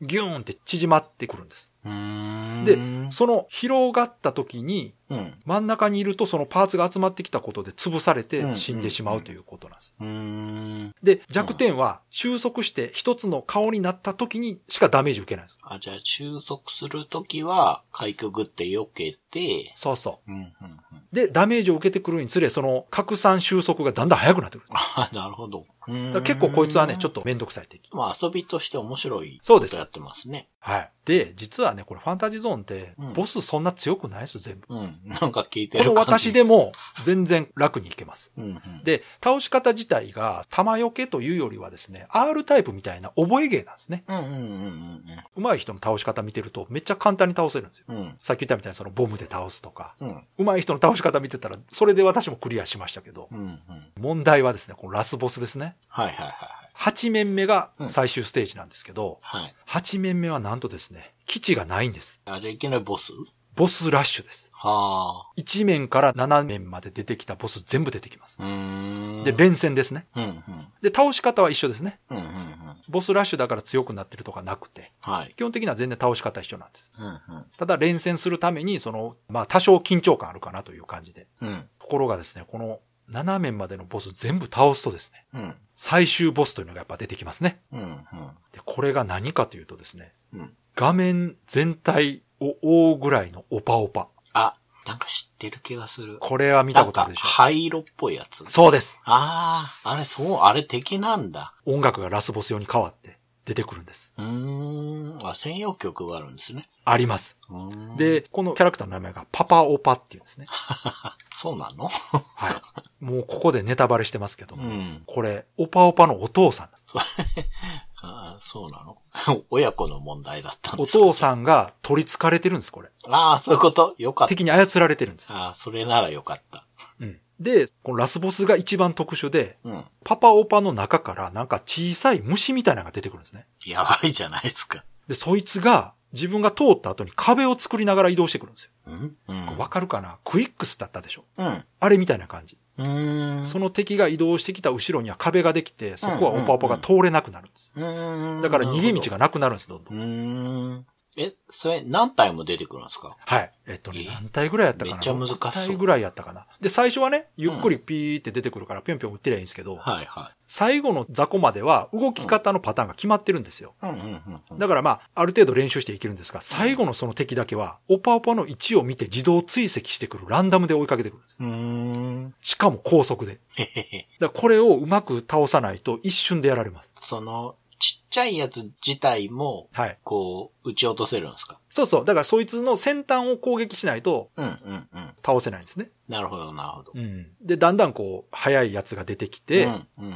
ギューンって縮まってくるんです。で、その広がった時に、うん。真ん中にいるとそのパーツが集まってきたことで潰されてうん死んでしまうということなんです。うーん。で、弱点は収束して一つの顔になった時にしかダメージ受けないんです。あ、じゃあ、収束するときは、開局って避けて、そうそう。で、ダメージを受けてくるにつれ、その拡散収束がだんだん速くなってくる。あ、なるほど。結構こいつはね、ちょっとめんどくさい敵。まあ遊びとして面白いそうですやってますね。はい。で、実はね、これファンタジーゾーンってうん、ボスそんな強くないですよ、全部。うん。なんか聞いてこのる感じ。私でも全然楽にいけます。うん、うん。で、倒し方自体が弾よけというよりはですね、R タイプみたいな覚え芸なんですね。うん、うん、うん、上手い人の倒し方見てるとめっちゃ簡単に倒せるんですよ。うん。うん。さっき言ったみたいにそのボムで倒すとか、うん、上手い人の倒し方見てたら、それで私もクリアしましたけど、うん、うん。問題はですね、このラスボスですね。はい、はい、はい。8面目が最終ステージなんですけど、はい。8面目はなんとですね、基地がないんです。あ、じゃあいきなりボス？ボスラッシュです。は1面から7面まで出てきたボス全部出てきます。で、連戦ですね。うん、うん。で、倒し方は一緒ですね。うん、うん、うん。ボスラッシュだから強くなってるとかなくて、はい。基本的には全然倒し方一緒なんです。うん、うん。ただ連戦するために、その、まあ多少緊張感あるかなという感じで。うん、ところがですね、この7面までのボス全部倒すとですね、うん。最終ボスというのがやっぱ出てきますね。うん、うん。で、これが何かというとですね、うん。画面全体を覆うぐらいのオパオパ。あ、なんか知ってる気がする。これは見たことあるでしょ灰色っぽいやつ。そうです。ああ、あれそう、あれ敵なんだ。音楽がラスボス用に変わって出てくるんです。うーん。あ、専用曲があるんですね。あります。で、このキャラクターの名前がパパオパっていうんですね。そうなの？はい。もうここでネタバレしてますけども、うん。これ、オパオパのお父さん。あーそうなの？親子の問題だったんおですか？父さんが取り憑かれてるんです、これ。ああ、そういうこと？よかった。敵に操られてるんです。ああ、それならよかった。うん。で、このラスボスが一番特殊で、うん。パパオパの中からなんか小さい虫みたいなのが出てくるんですね。やばいじゃないですか。で、そいつが自分が通った後に壁を作りながら移動してくるんですよ。うん？うん。わかるかな？クイックスだったでしょ？うん。あれみたいな感じ。うーん。その敵が移動してきた後ろには壁ができて、そこはオパオパが通れなくなるんです。うーん。だから逃げ道がなくなるんです、どんどうん。ーん。え、それ何体も出てくるんですか？はい。えっとねえ、何体ぐらいやったかな？めっちゃ難しそう6体ぐらいやったかな？で、最初はね、ゆっくりピーって出てくるから、ぴょんぴょん打ってりゃいいんですけど、はいは最後の雑魚までは動き方のパターンが決まってるんですよ。い。うんうんうんうん。だからまあ、ある程度練習していけるんですが、最後のその敵だけは、オパオパの位置を見て自動追跡してくるランダムで追いかけてくるんです。うーん。しかも高速で。へへへ。だからこれをうまく倒さないと一瞬でやられます。その、ちっちゃいやつ自体も、はい。こう、撃ち落とせるんですか？そうそう。だからそいつの先端を攻撃しないとうんうんうん。倒せないんですね。なるほどなるほど。うん。で、だんだんこう、速いやつが出てきて、うんうんうん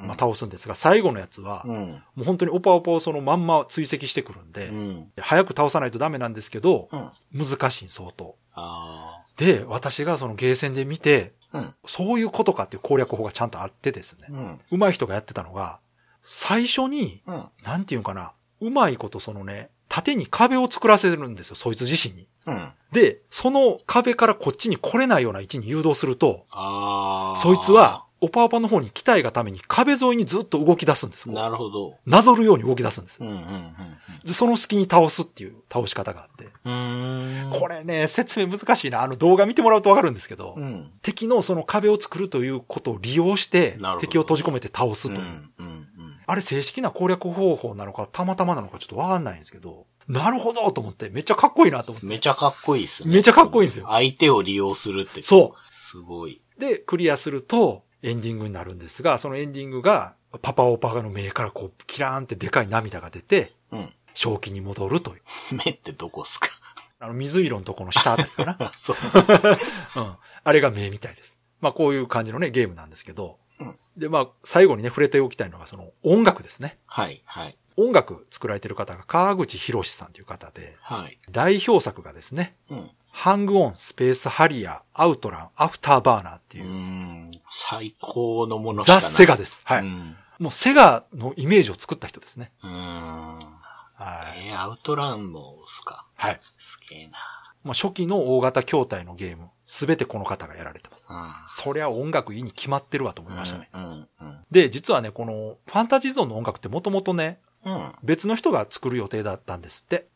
うん。まあ倒すんですが、最後のやつは、うん。もう本当にオパオパをそのまんま追跡してくるんで、うん。早く倒さないとダメなんですけど、うん。難しい相当。あで、私がそのゲーセンで見て、あ。うん。そういうことかっていう攻略法がちゃんとあってですね。うん。上手い人がやってたのが、最初に、うん。なんていうのかな、うまいことそのね、縦に壁を作らせるんですよ、そいつ自身に。うん。で、その壁からこっちに来れないような位置に誘導すると。そいつは、、オパオパの方に来たいがために壁沿いにずっと動き出すんです。なるほど。なぞるように動き出すんですう。んうんうんで、その隙に倒すっていう倒し方があって。これね、説明難しいな。あの動画見てもらうとわかるんですけど、うん。敵のその壁を作るということを利用して敵を閉じ込めて倒すという。うんうんうん。あれ正式な攻略方法なのか、たまたまなのかちょっとわかんないんですけど、なるほどと思って、めっちゃかっこいいなと思って。めちゃかっこいいですね。めちゃかっこいいんですよ相手を利用するって。そすごい。う。で、クリアすると、エンディングになるんですが、そのエンディングが、パパオパの目からこう、キラーンってでかい涙が出て、うん。正気に戻るという。目ってどこっすか？あの、水色のとこの下あたりかな。あ、そう。うん。あれが目みたいです。まあ、こういう感じのね、ゲームなんですけど。うんで、まあ、最後にね、触れておきたいのが、その、音楽ですね。はい、はい、音楽作られてる方が川口博さんという方で、はい。代表作がですね、うん。ハングオン、スペースハリアー、アウトラン、アフターバーナーっていう、ん。最高のものしかない。セガです。はい。うん。もうセガのイメージを作った人ですね。うん。はい。えー、アウトランもっすか？はい。すげえな。まあ、初期の大型筐体のゲーム、すべてこの方がやられてます。うん。そりゃ音楽いいに決まってるわと思いましたね。うん、うん、で、実はね、このファンタジーゾーンの音楽ってもともとね、うん。うん。別の人が作る予定だったんですって。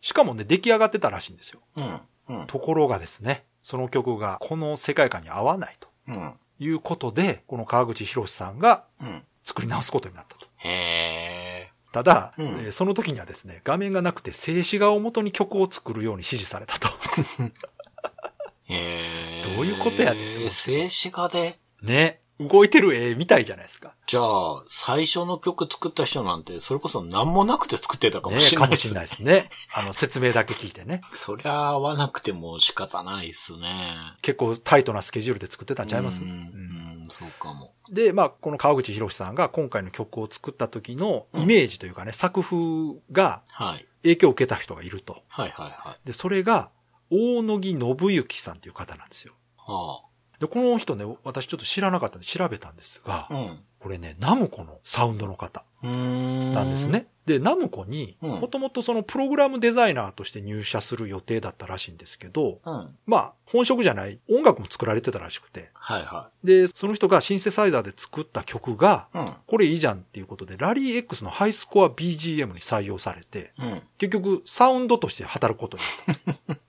しかもね、出来上がってたらしいんですよ。うん。うん。ところがですね、その曲がこの世界観に合わないとうん。いうことで、この川口博さんがうん。作り直すことになったと。へえ。ただ、うんえーその時にはですね、画面がなくて静止画を元に曲を作るように指示されたと。へえ。どういうことやねん静止画で？ね。動いてる絵みたいじゃないですか。じゃあ、最初の曲作った人なんて、それこそ何もなくて作ってたかもねしれないですかもしれないですね。あの、説明だけ聞いてね。そりゃ合わなくても仕方ないっすね。結構タイトなスケジュールで作ってたんちゃいます、うん、うんうん、そうかも。で、まあ、この川口博さんが今回の曲を作った時のイメージというかね、作風がはい。影響を受けた人がいると。はいはいはい。で、それが、大野木信之さんという方なんですよ。はで、この人ね、私ちょっと知らなかったんで調べたんですが、あ。うん。これね、ナムコのサウンドの方。なんです。ね。で、ナムコに、うんもともとそのプログラムデザイナーとして入社する予定だったらしいんですけど、うん。まあ、本職じゃない音楽も作られてたらしくて、はいはで、その人がシンセサイザーで作った曲が、い。これいいじゃんっていうことで、ラリー X のハイスコア BGM に採用されて、うん。うん。結局サウンドとして働くことになった。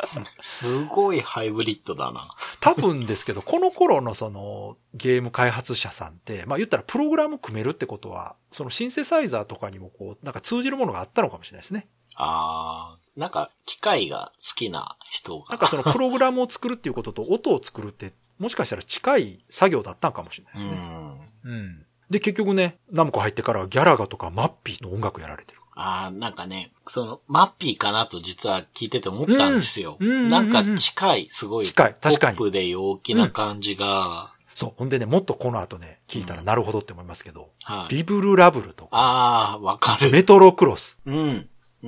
すごいハイブリッドだな。多分ですけど、この頃のそのゲーム開発者さんって、まあ言ったらプログラム組めるってことは、そのシンセサイザーとかにもこう、なんか通じるものがあったのかもしれないですね。あー。なんか、機械が好きな人が。なんかそのプログラムを作るっていうことと音を作るって、もしかしたら近い作業だったのかもしれないうですね。ん。うん。で、結局ね、ナムコ入ってからはギャラガとかマッピーの音楽やられてる。あー、なんかね、その、マッピーかなと実は聞いてて思ったんですよ。うんうんうんうんなんか近い、すごい。近い確かにポップで陽気な感じが、そう。ほんでね、もっとこの後ね、聞いたらなるほどって思いますけど、はい。リブルラブルとか、あー、わかる。メトロクロス。うん。う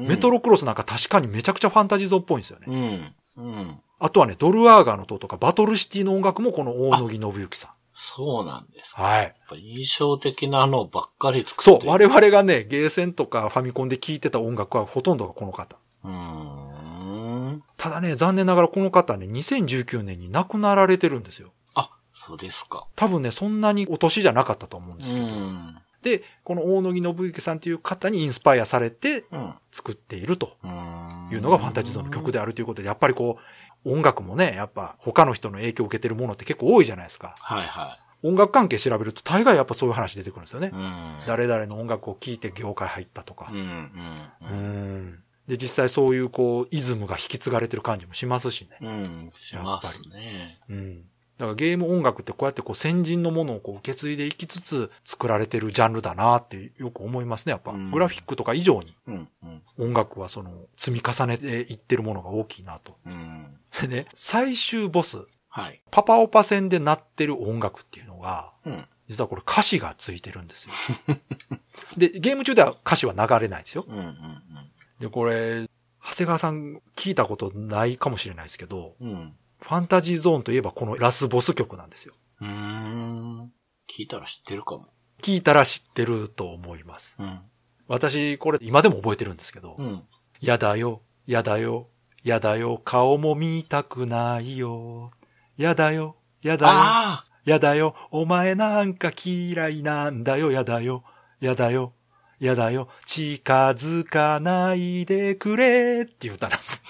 んメトロクロスなんか確かにめちゃくちゃファンタジーゾーンっぽいんですよね。うん。うん。あとはね、ドルアーガーの塔とかバトルシティの音楽もこの大野木信之さん。そうなんです。はい。やっぱ印象的なのばっかり作そう、ってる。我々がね、ゲーセンとかファミコンで聴いてた音楽はほとんどがこの方。うーん。ただね、残念ながらこの方ね、2019年に亡くなられてるんですよ。あ、そうですか。多分ね、そんなにお年じゃなかったと思うんでうすけど。ん。で、この大野木信之さんという方にインスパイアされてうん。作っているとうん。いうのがファンタジーゾーンの曲であるということで、やっぱりこう、音楽もね、やっぱ他の人の影響を受けてるものって結構多いじゃないですか。はいは音楽関係調べると大概やっぱそういう話出てくるんですよねい。。うん。誰々の音楽を聴いて業界入ったとかうん。う。ん。ううん。ん。で、実際そういうこう、イズムが引き継がれてる感じもしますしね。うん。しますね。うん。だからゲーム音楽ってこうやってこう先人のものをこう受け継いでいきつつ作られてるジャンルだなってよく思いますね。やっぱうんグラフィックとか以上にうん。うん。音楽はその積み重ねていってるものが大きいなと。うん。でね、最終ボス、はい。パパオパ戦で鳴ってる音楽っていうのが、うん。実はこれ歌詞がついてるんですよ。で、ゲーム中では歌詞は流れないですよ。うん。うん。で、これ、長谷川さん聞いたことないかもしれないですけど、うん。うん。ファンタジーゾーンといえばこのラスボス曲なんですよ。うーん。聞いたら知ってるかも。聞いたら知ってると思います。うん。私、これ今でも覚えてるんですけど、うん。やだよ、やだよ、やだよ、顔も見たくないよ。やだよ、やだよ、あやだよ、お前なんか嫌いなんだよ、やだよ、やだよ、やだよ、近づかないでくれっていう歌なんです。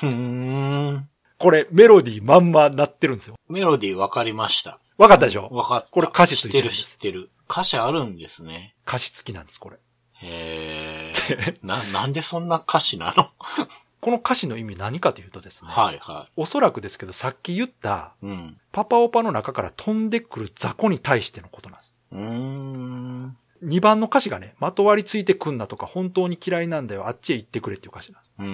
これメロディーまんまなってるんですよ。メロディーわかりました。わかったでしょ？わかった。これ歌詞つ知ってるいてる知ってる。歌詞あるんですね。歌詞付きなんです、これ。へえ。な、なんでそんな歌詞なの？この歌詞の意味何かというとですね、はいはおそらくですけど、さっき言ったい。うん。パパオパの中から飛んでくる雑魚に対してのことなんです。うん。2番の歌詞がね、まとわりついてくんなとか、本当に嫌いなんだよ、あっちへ行ってくれっていう歌詞なんです。うー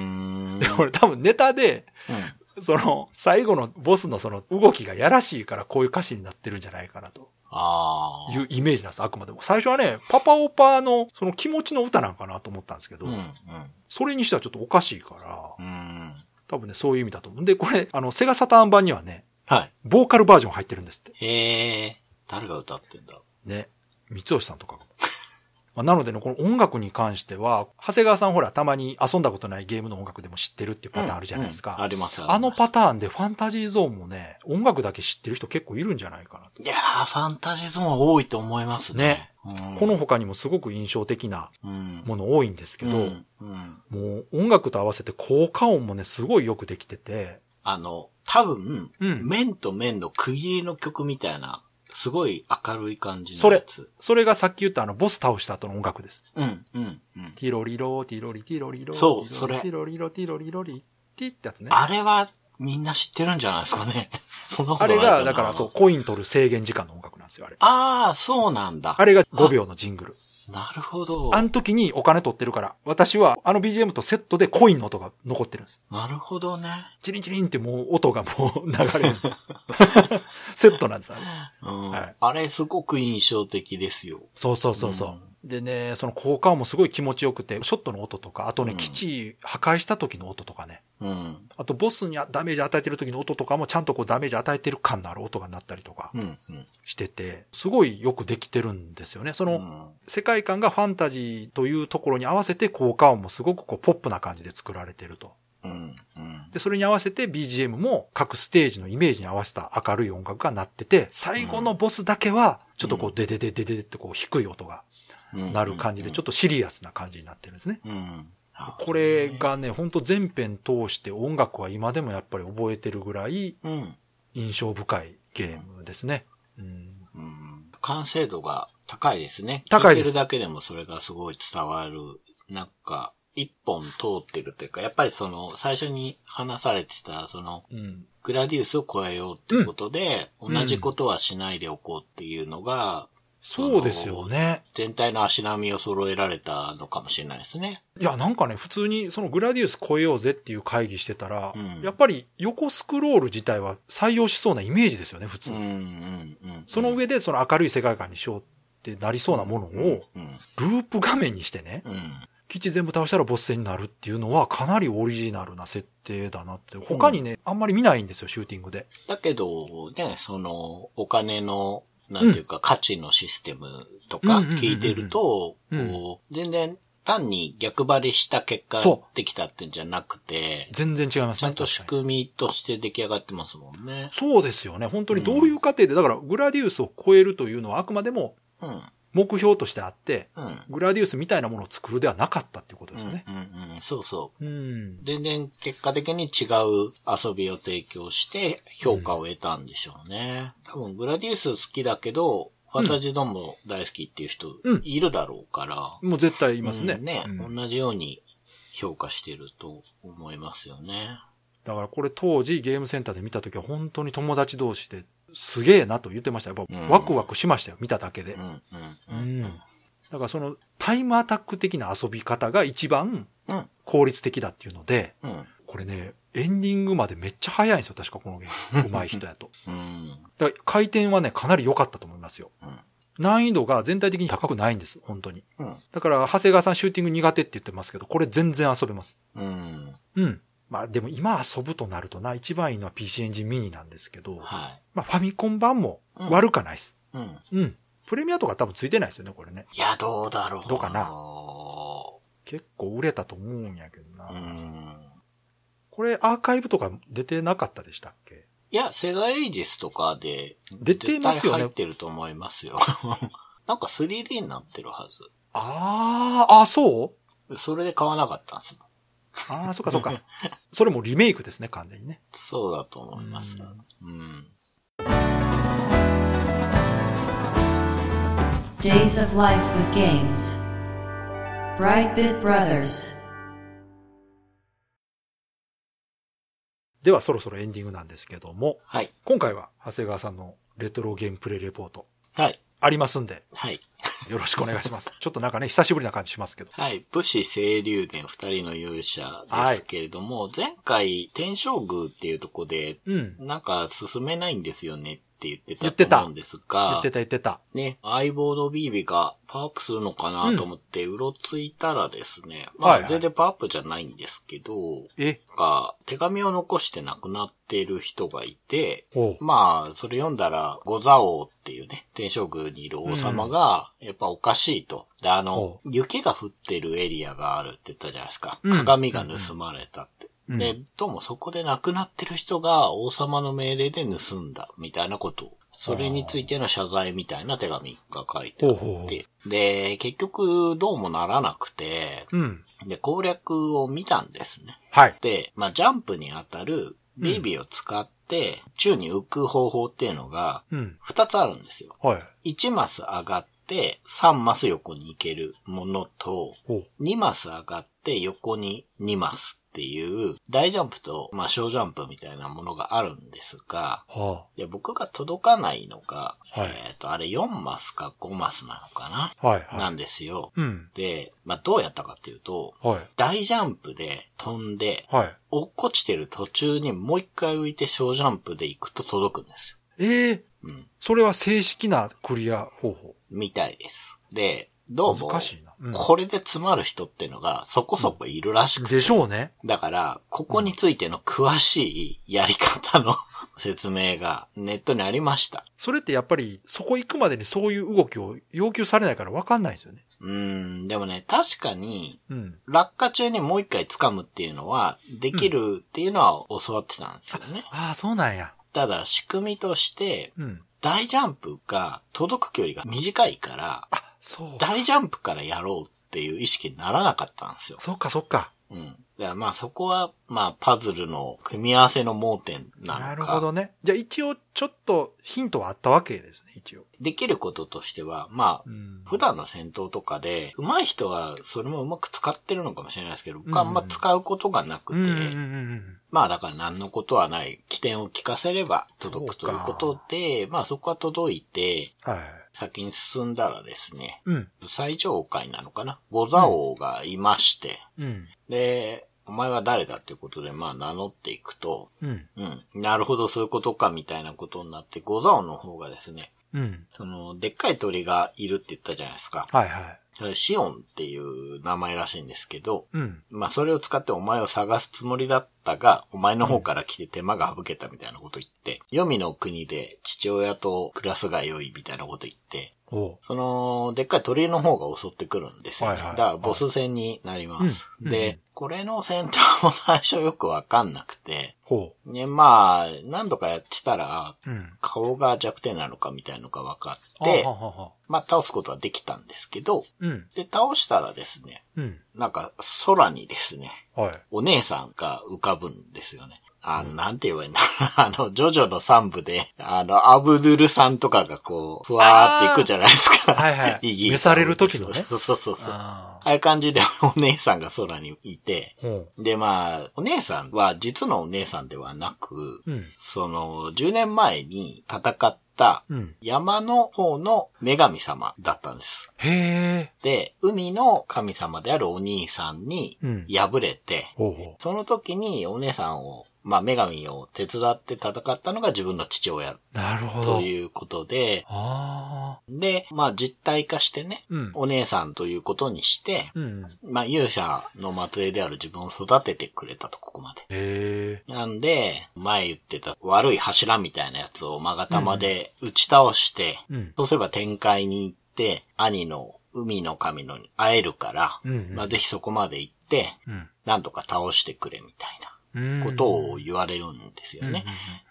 ん。で、これ多分ネタで、うん。その、最後のボスのその動きがやらしいからこういう歌詞になってるんじゃないかなとああ。いうイメージなんです、あくまでも。最初はね、パパオパのその気持ちの歌なんかなと思ったんですけど、うん、うん。それにしてはちょっとおかしいから、うん。多分ね、そういう意味だと思う。で、これ、あの、セガサターン版にはね、はい。ボーカルバージョン入ってるんですって。へえ、誰が歌ってんだ？ね。三吉さんとかなのでね、この音楽に関しては、長谷川さんほら、たまに遊んだことないゲームの音楽でも知ってるっていうパターンあるじゃないですか。うん。うんあります。あのタパターンでファンタジーゾーンもね、音楽だけ知ってる人結構いるんじゃないかなと。いやー、ファンタジーゾーンは多いと思いますね。ね。うん。この他にもすごく印象的なうん、もの多いんですけど、うんうん。もう音楽と合わせて効果音もね、すごいよくできてて、あの、多分、うん。面と面の区切りの曲みたいな、すごい明るい感じのやつ。それがさっき言ったあの、ボス倒した後の音楽です。うん、うん、うん。ティロリロ、ティロリティロリロ。そうそれティロリロ、ティロリロリ、ティってやつね。あれはみんな知ってるんじゃないですかね。そんなことあれが、だからそう、。コイン取る制限時間の音楽なんですよ、あれ。ああ、そうなんだ。あれが5秒のジングル。なるほど。あの時にお金取ってるから、私はあの BGM とセットでコインの音が残ってるんです。なるほどね。チリンチリンってもう音がもう流れる。セットなんです、あれ。うんはいあれすごく印象的ですよ。そうそうそうそう。でね、その効果音もすごい気持ちよくて、ショットの音とか、あとね、うん基地破壊した時の音とかね、うん。あとボスにダメージ与えてる時の音とかもちゃんとこうダメージ与えてる感のある音が鳴ったりとか。してて、すごいよくできてるんですよね。その、うん世界観がファンタジーというところに合わせて効果音もすごくこうポップな感じで作られてると。うん。うん。で、それに合わせて BGM も各ステージのイメージに合わせた明るい音楽が鳴ってて、最後のボスだけは、ちょっとこうデデデデデデってこう低い音がうん鳴る感じで、ちょっとシリアスな感じになってるんですね。うん。これがね、ほんと全編通して音楽は今でもやっぱり覚えてるぐらいうん。印象深いゲームですね。完成度が高いですね。高いです聞てるだけでもそれがすごい伝わる。なんか、一本通ってるというか、やっぱりその、最初に話されてた、その、うん。グラディウスを超えようっていうことで、うん同じことはしないでおこうっていうのが、そうですよね。全体の足並みを揃えられたのかもしれないですね。いや、なんかね、普通にそのグラディウス超えようぜっていう会議してたら、うんやっぱり横スクロール自体は採用しそうなイメージですよね、普通。うん、うん、うん。その上でその明るい世界観にしようってなりそうなものを、うん、ループ画面にしてね、うん。基地全部倒したらボス戦になるっていうのはかなりオリジナルな設定だなって。他にね、あんまり見ないんですよ、シューティングで。だけど、ね、その、お金の、なんていうか、価値のシステムとかうんうんうんうん聞いてると、全然単に逆張りした結果そできたってんじゃなくて、全然違いますね。ちゃんと仕組みとして出来上がってますもんね。そうですよね。本当にどういう過程で、だからグラディウスを超えるというのはあくまでもうん。目標としてあって、うん。グラディウスみたいなものを作るではなかったっていうことですよね。うんうんうん、そうそう。うん。全然結果的に違う遊びを提供して評価を得たんでしょうね。多分グラディウス好きだけど、ファンタジードームも大好きっていう人うんいるだろうから、もう絶対いますね。うんね、うん同じように評価してると思いますよね。だからこれ当時ゲームセンターで見た時は本当に友達同士ですげえなと言ってましたよ。やっぱうんワクワクしましたよ、見ただけでう。ん。だからそのタイムアタック的な遊び方が一番うん、効率的だっていうので、うん、これね、エンディングまでめっちゃ早いんですよ、確かこのゲーム。上手い人やと。うん、だから回転はね、かなり良かったと思いますよ。うん難易度が全体的に高くないんです、本当に。うん、だから、長谷川さんシューティング苦手って言ってますけど、これ全然遊べます。うん。うん。まあでも今遊ぶとなるとな、一番いいのは PC エンジンミニなんですけど、はい。まあファミコン版も悪かないです。うん。うん。プレミアとか多分ついてないですよね、これね。いや、どうだろう。どうかなう結構売れたと思うんやけどな。ん。これアーカイブとか出てなかったでしたっけ？いや、セガエイジスとかで、出てますよね入ってると思いますよ。なんか 3D になってるはず。あー、あ、そう？それで買わなかったんですよ。ああ、そっかそっか。それもリメイクですね、完全にね。そうだと思います。ううん。Days of Life with Games. Brightbit Brothers. ではそろそろエンディングなんですけども、はい。今回は長谷川さんのレトロゲームプレイレポート、はい。ありますんで、はい。よろしくお願いします。ちょっとなんかね、久しぶりな感じしますけど。はい。武士清流伝二人の勇者ですけれども、前回、天正宮っていうとこで、うん。なんか進めないんですよねっって言ってたたと思うんですが、言ってた言ってた。ね、相棒のビービがパワーアップするのかなと思って、うろついたらですね、まあ全然パワーアップじゃないんですけど、え？なんか手紙を残して亡くなっている人がいて。まあ、それ読んだら、五座王っていうね、天正宮にいる王様が、やっぱおかしいと。で、あのほ、雪が降ってるエリアがあるって言ったじゃないですか。うん鏡が盗まれたって。うんで、どうもそこで亡くなってる人が王様の命令で盗んだ、みたいなことを。それについての謝罪みたいな手紙が書いてあほうほうほって。で、結局どうもならなくて、うん。で、攻略を見たんですね。はい。で、まあ、ジャンプにあたるビービーを使って、宙に浮く方法っていうのが、うん。二つあるんですよ。はい。1マス上がって、3マス横に行けるものと、おう。2マス上がって横に2マスっていう、大ジャンプと、まあ、小ジャンプみたいなものがあるんですが、はで僕が届かないのが、はいえっ、と、あれ4マスか5マスなのかな、あ。はい。はい。なんですよ。うん。で、まあ、どうやったかっていうと、はい。大ジャンプで飛んで、はい。落っこちてる途中にもう一回浮いて小ジャンプで行くと届くんですよ。ええうん。それは正式なクリア方法。みたいです。で、どうも、難しいな。うんこれで詰まる人っていうのがそこそこいるらしくて。でしょうね。だから、ここについての詳しいやり方の 説明がネットにありました。それってやっぱり、そこ行くまでにそういう動きを要求されないから分かんないんですよね。うーん、でもね、確かに、うん。落下中にもう一回掴むっていうのは、できるっていうのは教わってたんですよね。ああ、そうなんや。ただ、仕組みとして、うん。大ジャンプが届く距離が短いから、あ、そう。大ジャンプからやろうっていう意識にならなかったんですよ。そっかそっか。うん。だからまあそこは、まあパズルの組み合わせの盲点なのか。なるほどね。じゃあ一応ちょっとヒントはあったわけですね、一応。できることとしては、まあ、うん普段の戦闘とかで、上手い人はそれもうまく使ってるのかもしれないですけど、僕はあんま使うことがなくて。まあだから何のことはない、起点を聞かせれば届くということで、まあそこは届いて、はい。先に進んだらですね、うん。最上階なのかな？五座王がいまして、うん。で、お前は誰だっていうことで、まあ名乗っていくと、うん。うん。なるほど、そういうことか、みたいなことになって、五座王の方がですね、うん。その、でっかい鳥がいるって言ったじゃないですか。はいはい。シオンっていう名前らしいんですけど、うん。まあそれを使ってお前を探すつもりだったが、お前の方から来て手間が省けたみたいなこと言って、黄泉の国で父親と暮らすが良いみたいなこと言って。その、でっかい鳥の方が襲ってくるんですよね。はいはいだからボス戦になります。うんで、うんこれの戦闘も最初よくわかんなくて、ほね、まあ、何度かやってたら、う。うん。顔が弱点なのかみたいのが分かっては、はははまあ倒すことはできたんですけど、うん。で、倒したらですね、うん。なんか空にですね、はい。お姉さんが浮かぶんですよね。あの、なんて言えばいいんだろうな。あの、ジョジョの3部で、あの、アブドゥルさんとかがこう、ふわーっていくじゃないですか。はいはい イギリス召される時のねそうそうそうそう。あああいう感じでお姉さんが空にいて、あ。ほで、まあ、お姉さんは実のお姉さんではなく、う。うん。その、10年前に戦ったうん。山の方の女神様だったんです。へえ。で、海の神様であるお兄さんにうん。敗れて、ほうほその時にお姉さんを、まあ、女神を手伝って戦ったのが自分の父親う。なるほど。ということで。で、まあ、実体化してね、うん。お姉さんということにして、うん。まあ、勇者の末裔である自分を育ててくれたと、ここまで。へえ。なんで、前言ってた悪い柱みたいなやつを勾玉で打ち倒して、うん。そうすれば展開に行って、兄の海の神のに会えるから、うんうんまあ、ぜひそこまで行って、うん。なんとか倒してくれみたいなうん。ことを言われるんですよね。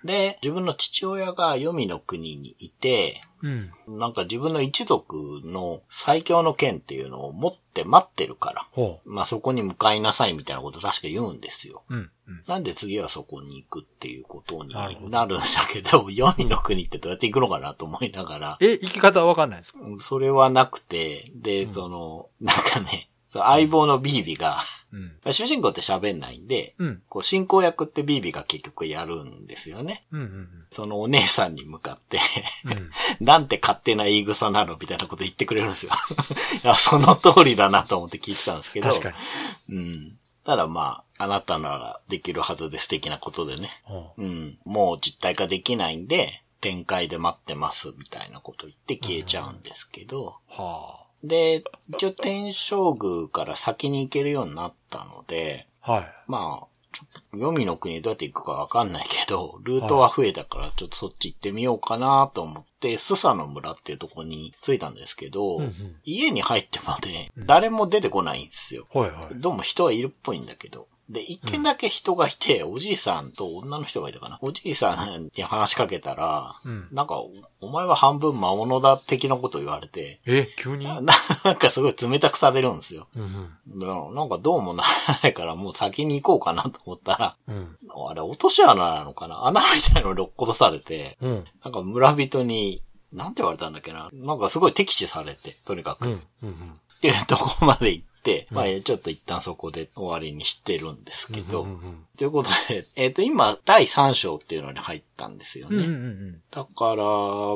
で、自分の父親が黄泉の国にいて、うん。なんか自分の一族の最強の剣っていうのを持って待ってるから、ほまあそこに向かいなさいみたいなことを確か言うんですよ。う。うん。うん。なんで次はそこに行くっていうことになるんだけど、黄泉の国ってどうやって行くのかなと思いながら、え、生き方はわかんないですか？それはなくて、で、うんその、なんかね、相棒のビービが、うん。主人公って喋んないんで、うん。こう進行役ってビービが結局やるんですよね。うん。うん。そのお姉さんに向かって、うん。なんて勝手な言い草なのみたいなこと言ってくれるんですよ。いや、その通りだなと思って聞いてたんですけど。確かに。うん。ただまあ、あなたならできるはずです的なことでね。うんうん。もう実体化できないんで、展開で待ってますみたいなこと言って消えちゃうんですけど。はで、一応天正宮から先に行けるようになったので、あ。はい。まあ、ちょっと、黄泉の国どうやって行くかわかんないけど、ルートは増えたからちょっとそっち行ってみようかなと思って、スサの村っていうところに着いたんですけど、うんうん家に入ってまで誰も出てこないんですよ。はいはい。どうも人はいるっぽいんだけど。で、一軒だけ人がいて、おじいさんと女の人がいたかな。おじいさんに話しかけたら、うんなんか、おお前は半分魔物だ的なこと言われて、え、急に？ななんかすごい冷たくされるんですよ。うんだからなんかどうもならないからもう先に行こうかなと思ったら、うん。うん。あれ落とし穴なのかな穴みたいのに落っことされて、うん。なんか村人に、なんて言われたんだっけな。なんかすごい敵視されて、とにかく。うん。っうん。ていうとこまで行って、うんまあちょっと一旦そこで終わりにしてるんですけど、うんうんということで、えっ、と今第3章っていうのに入ったんですよね。うん。うんうんだから、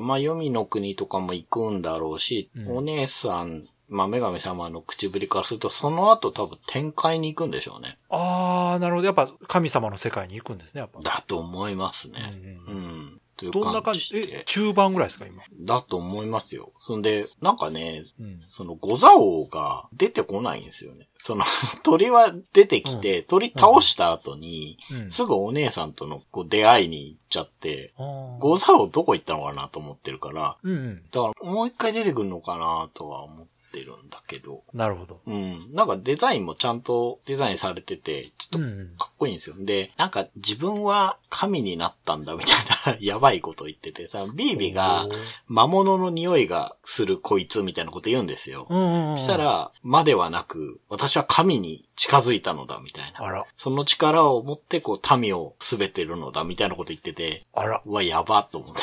まあ、黄泉の国とかも行くんだろうし、うんお姉さん、まあ、女神様の口ぶりからすると、その後多分展開に行くんでしょうね。ああ、なるほど。やっぱ神様の世界に行くんですね、やっぱ。だと思いますね。ううんん。というどんな感じ？え、で中盤ぐらいですか、今？だと思いますよ。そんで、なんかね、うん。そのゴザ王が出てこないんですよね。その 鳥は出てきて、鳥倒した後に、うん。すぐお姉さんとのこう出会いに行っちゃって、ゴザ王どこ行ったのかなと思ってるから、うんうん。だからもう一回出てくるのかなとは思ってるんだけど。なるほど。うん。なんかデザインもちゃんとデザインされてて、ちょっとうんうん。かっこいいんですよ。で、なんか自分は神になったんだみたいな やばいこと言っててさ、ビービーが魔物の匂いがするこいつみたいなこと言うんですよ。うんうんうん。そした、ら、まではなく、私は神に近づいたのだみたいな。あら、その力を持ってこう民を全てるのだみたいなこと言ってて、あら、うわ、やばっと思っ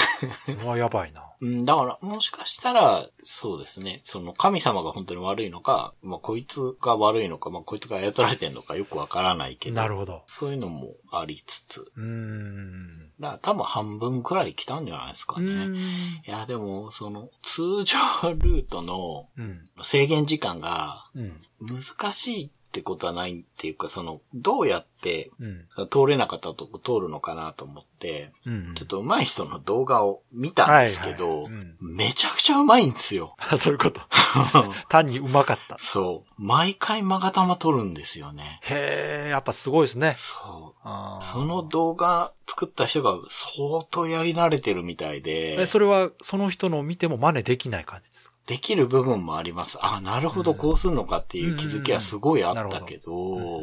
て。うわ、やばいな。うん、だから、もしかしたら、そうですね。その神様が本当に悪いのか、まあ、こいつが悪いのか、まあ、こいつが操られてんのかよくわからないけど。なるほど。そういうのもありつつ。うーん。だから多分半分くらい来たんじゃないですかうね。いや、でも、その、通常ルートのうん。制限時間がうん。難しいってことはないっていうか、その、どうやってうん。通れなかったとこ通るのかなと思って、うん。ちょっと上手い人の動画を見たんですけど、はいはいうんめちゃくちゃ上手いんですよ。あ、そういうこと。単にうまかった。そう。毎回マガタマ撮るんですよね。へえ、やっぱすごいですね。そう。その動画作った人が相当やり慣れてるみたいでえ、、それは、その人のを見ても真似できない感じですか？できる部分もあります。あ、なるほど、こうするのかっていう気づきはすごいあったけどうんうん、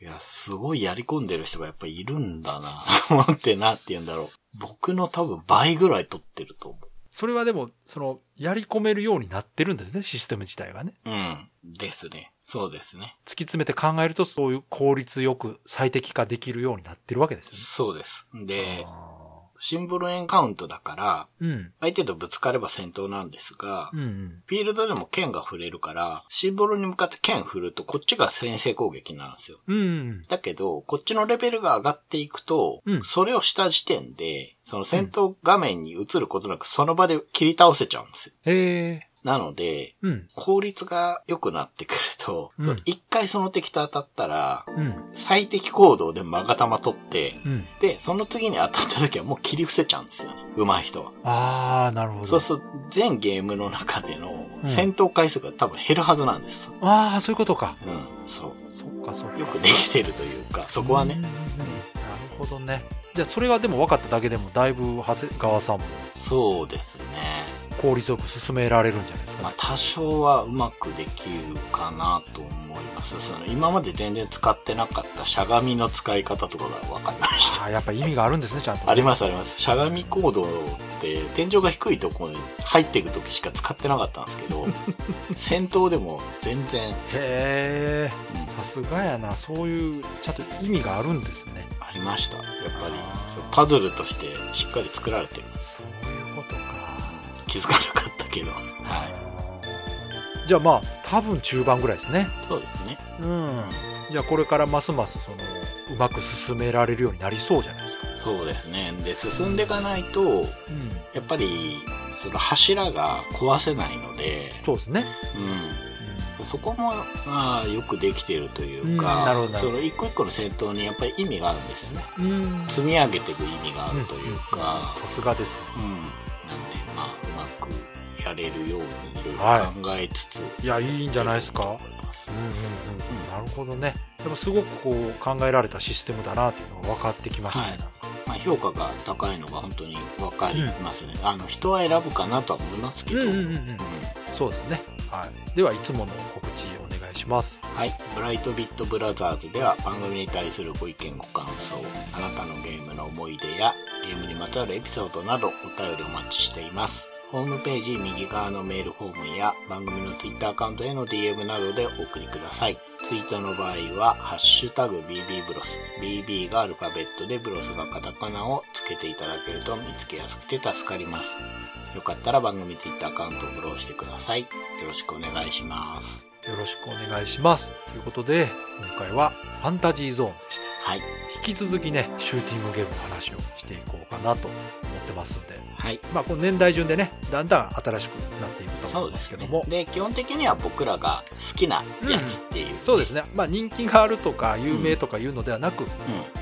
いや、すごいやり込んでる人がやっぱいるんだな、と思ってなって言うんだろう。僕の多分倍ぐらい撮ってると思それはでも、その、やり込めるようになってるんですね、システム自体がね。う。うん。ですね。そうですね。突き詰めて考えると、そういう効率よく最適化できるようになってるわけですよね。そうです。で、あシンボルエンカウントだから、ーうん。相手とぶつかれば戦闘なんですが、うんうん。フィールドでも剣が触れるから、シンボルに向かって剣振るとこっちが先制攻撃になるんですよ。うんうん。だけど、こっちのレベルが上がっていくと、うんそれをした時点で、その戦闘画面に映ることなくその場で切り倒せちゃうんですよ。へえ。なので、うん。効率が良くなってくるとうん、一、回その敵と当たったら、うん。最適行動でマガタマ取って、うん。で、その次に当たった時はもう切り伏せちゃうんですよね。上手い人は。ああ、なるほど。そうすると、全ゲームの中でのうん戦闘回数が多分減るはずなんです。ああ、そういうことか。うん、そう。そっか、そっか。よくできてるというか、そこはねなるほどね。じゃあ、それがでも分かっただけでも、だいぶ長谷川さんもそうですね。効率よく進められるんじゃないですか？まあ、多少はうまくできるかなと思います。その今まで全然使ってなかったしゃがみの使い方とかが分かりました。ああ、やっぱ意味があるんですね、ちゃんと。ありますあります。しゃがみコードって天井が低いところに入っていくときしか使ってなかったんですけど、戦闘でも全然、へえ。うんさすがやな。そういう、ちゃんと意味があるんですね。ありました。やっぱりパズルとしてしっかり作られてる。そういうことか。気づかなかったけど。はい。い。じゃあまあ、多分中盤ぐらいですね。そうですね。うん。じゃあこれからますますその、うまく進められるようになりそうじゃないですか。そうですね。で、進んでいかないと、うん。やっぱり、その柱が壊せないので、そうですね。うん。そこも、まあ、よくできているといううんか、なるほどなるほどその一個一個の戦闘にやっぱり意味があるんですよね。うん。うん。積み上げていく意味があるというか、さすがですね。くやれるように考えつつ、いや、いいんじゃないですか？うんうんうん。なるほどね。でもすごくこう考えられたシステムだなっていうのが分かってきましたね。はいまあ、評価が高いのが本当に分かりますね。あの、人は選ぶかなとは思いますけど、うんうんうんうんうんそうですね。はい。では、いつもの告知お願いします。はい。ブライトビットブラザーズでは番組に対するご意見ご感想、あなたのゲームの思い出やゲームにまつわるエピソードなどお便りお待ちしています。ホームページ右側のメールフォームや番組のツイッターアカウントへの DM などでお送りください。ツイートの場合は、ハッシュタグ BB ブロス。BB がアルファベットでブロスがカタカナをつけていただけると見つけやすくて助かります。よかったら番組ツイッターアカウントをフォローしてください。よろしくお願いします。よろしくお願いします。ということで、今回はファンタジーゾーンでした。はい。引き続きね、シューティングゲームの話をしていこうかなと思ってますんで、はい。まあ、この年代順でね、だんだん新しくなっていくと思うんですすけども、で基本的には僕らが好きなやつっていう、そうですね、まあ、人気があるとか、有名とかいうのではなく、うん。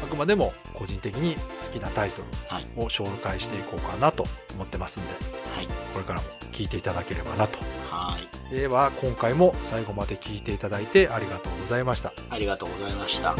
あくまでも個人的に好きなタイトはい。ルを紹介していこうかなと思ってますんで、はい。これからも聞いていただければなと。はい。では、今回も最後まで聞いていただいてありがとうございました。ありがとうございました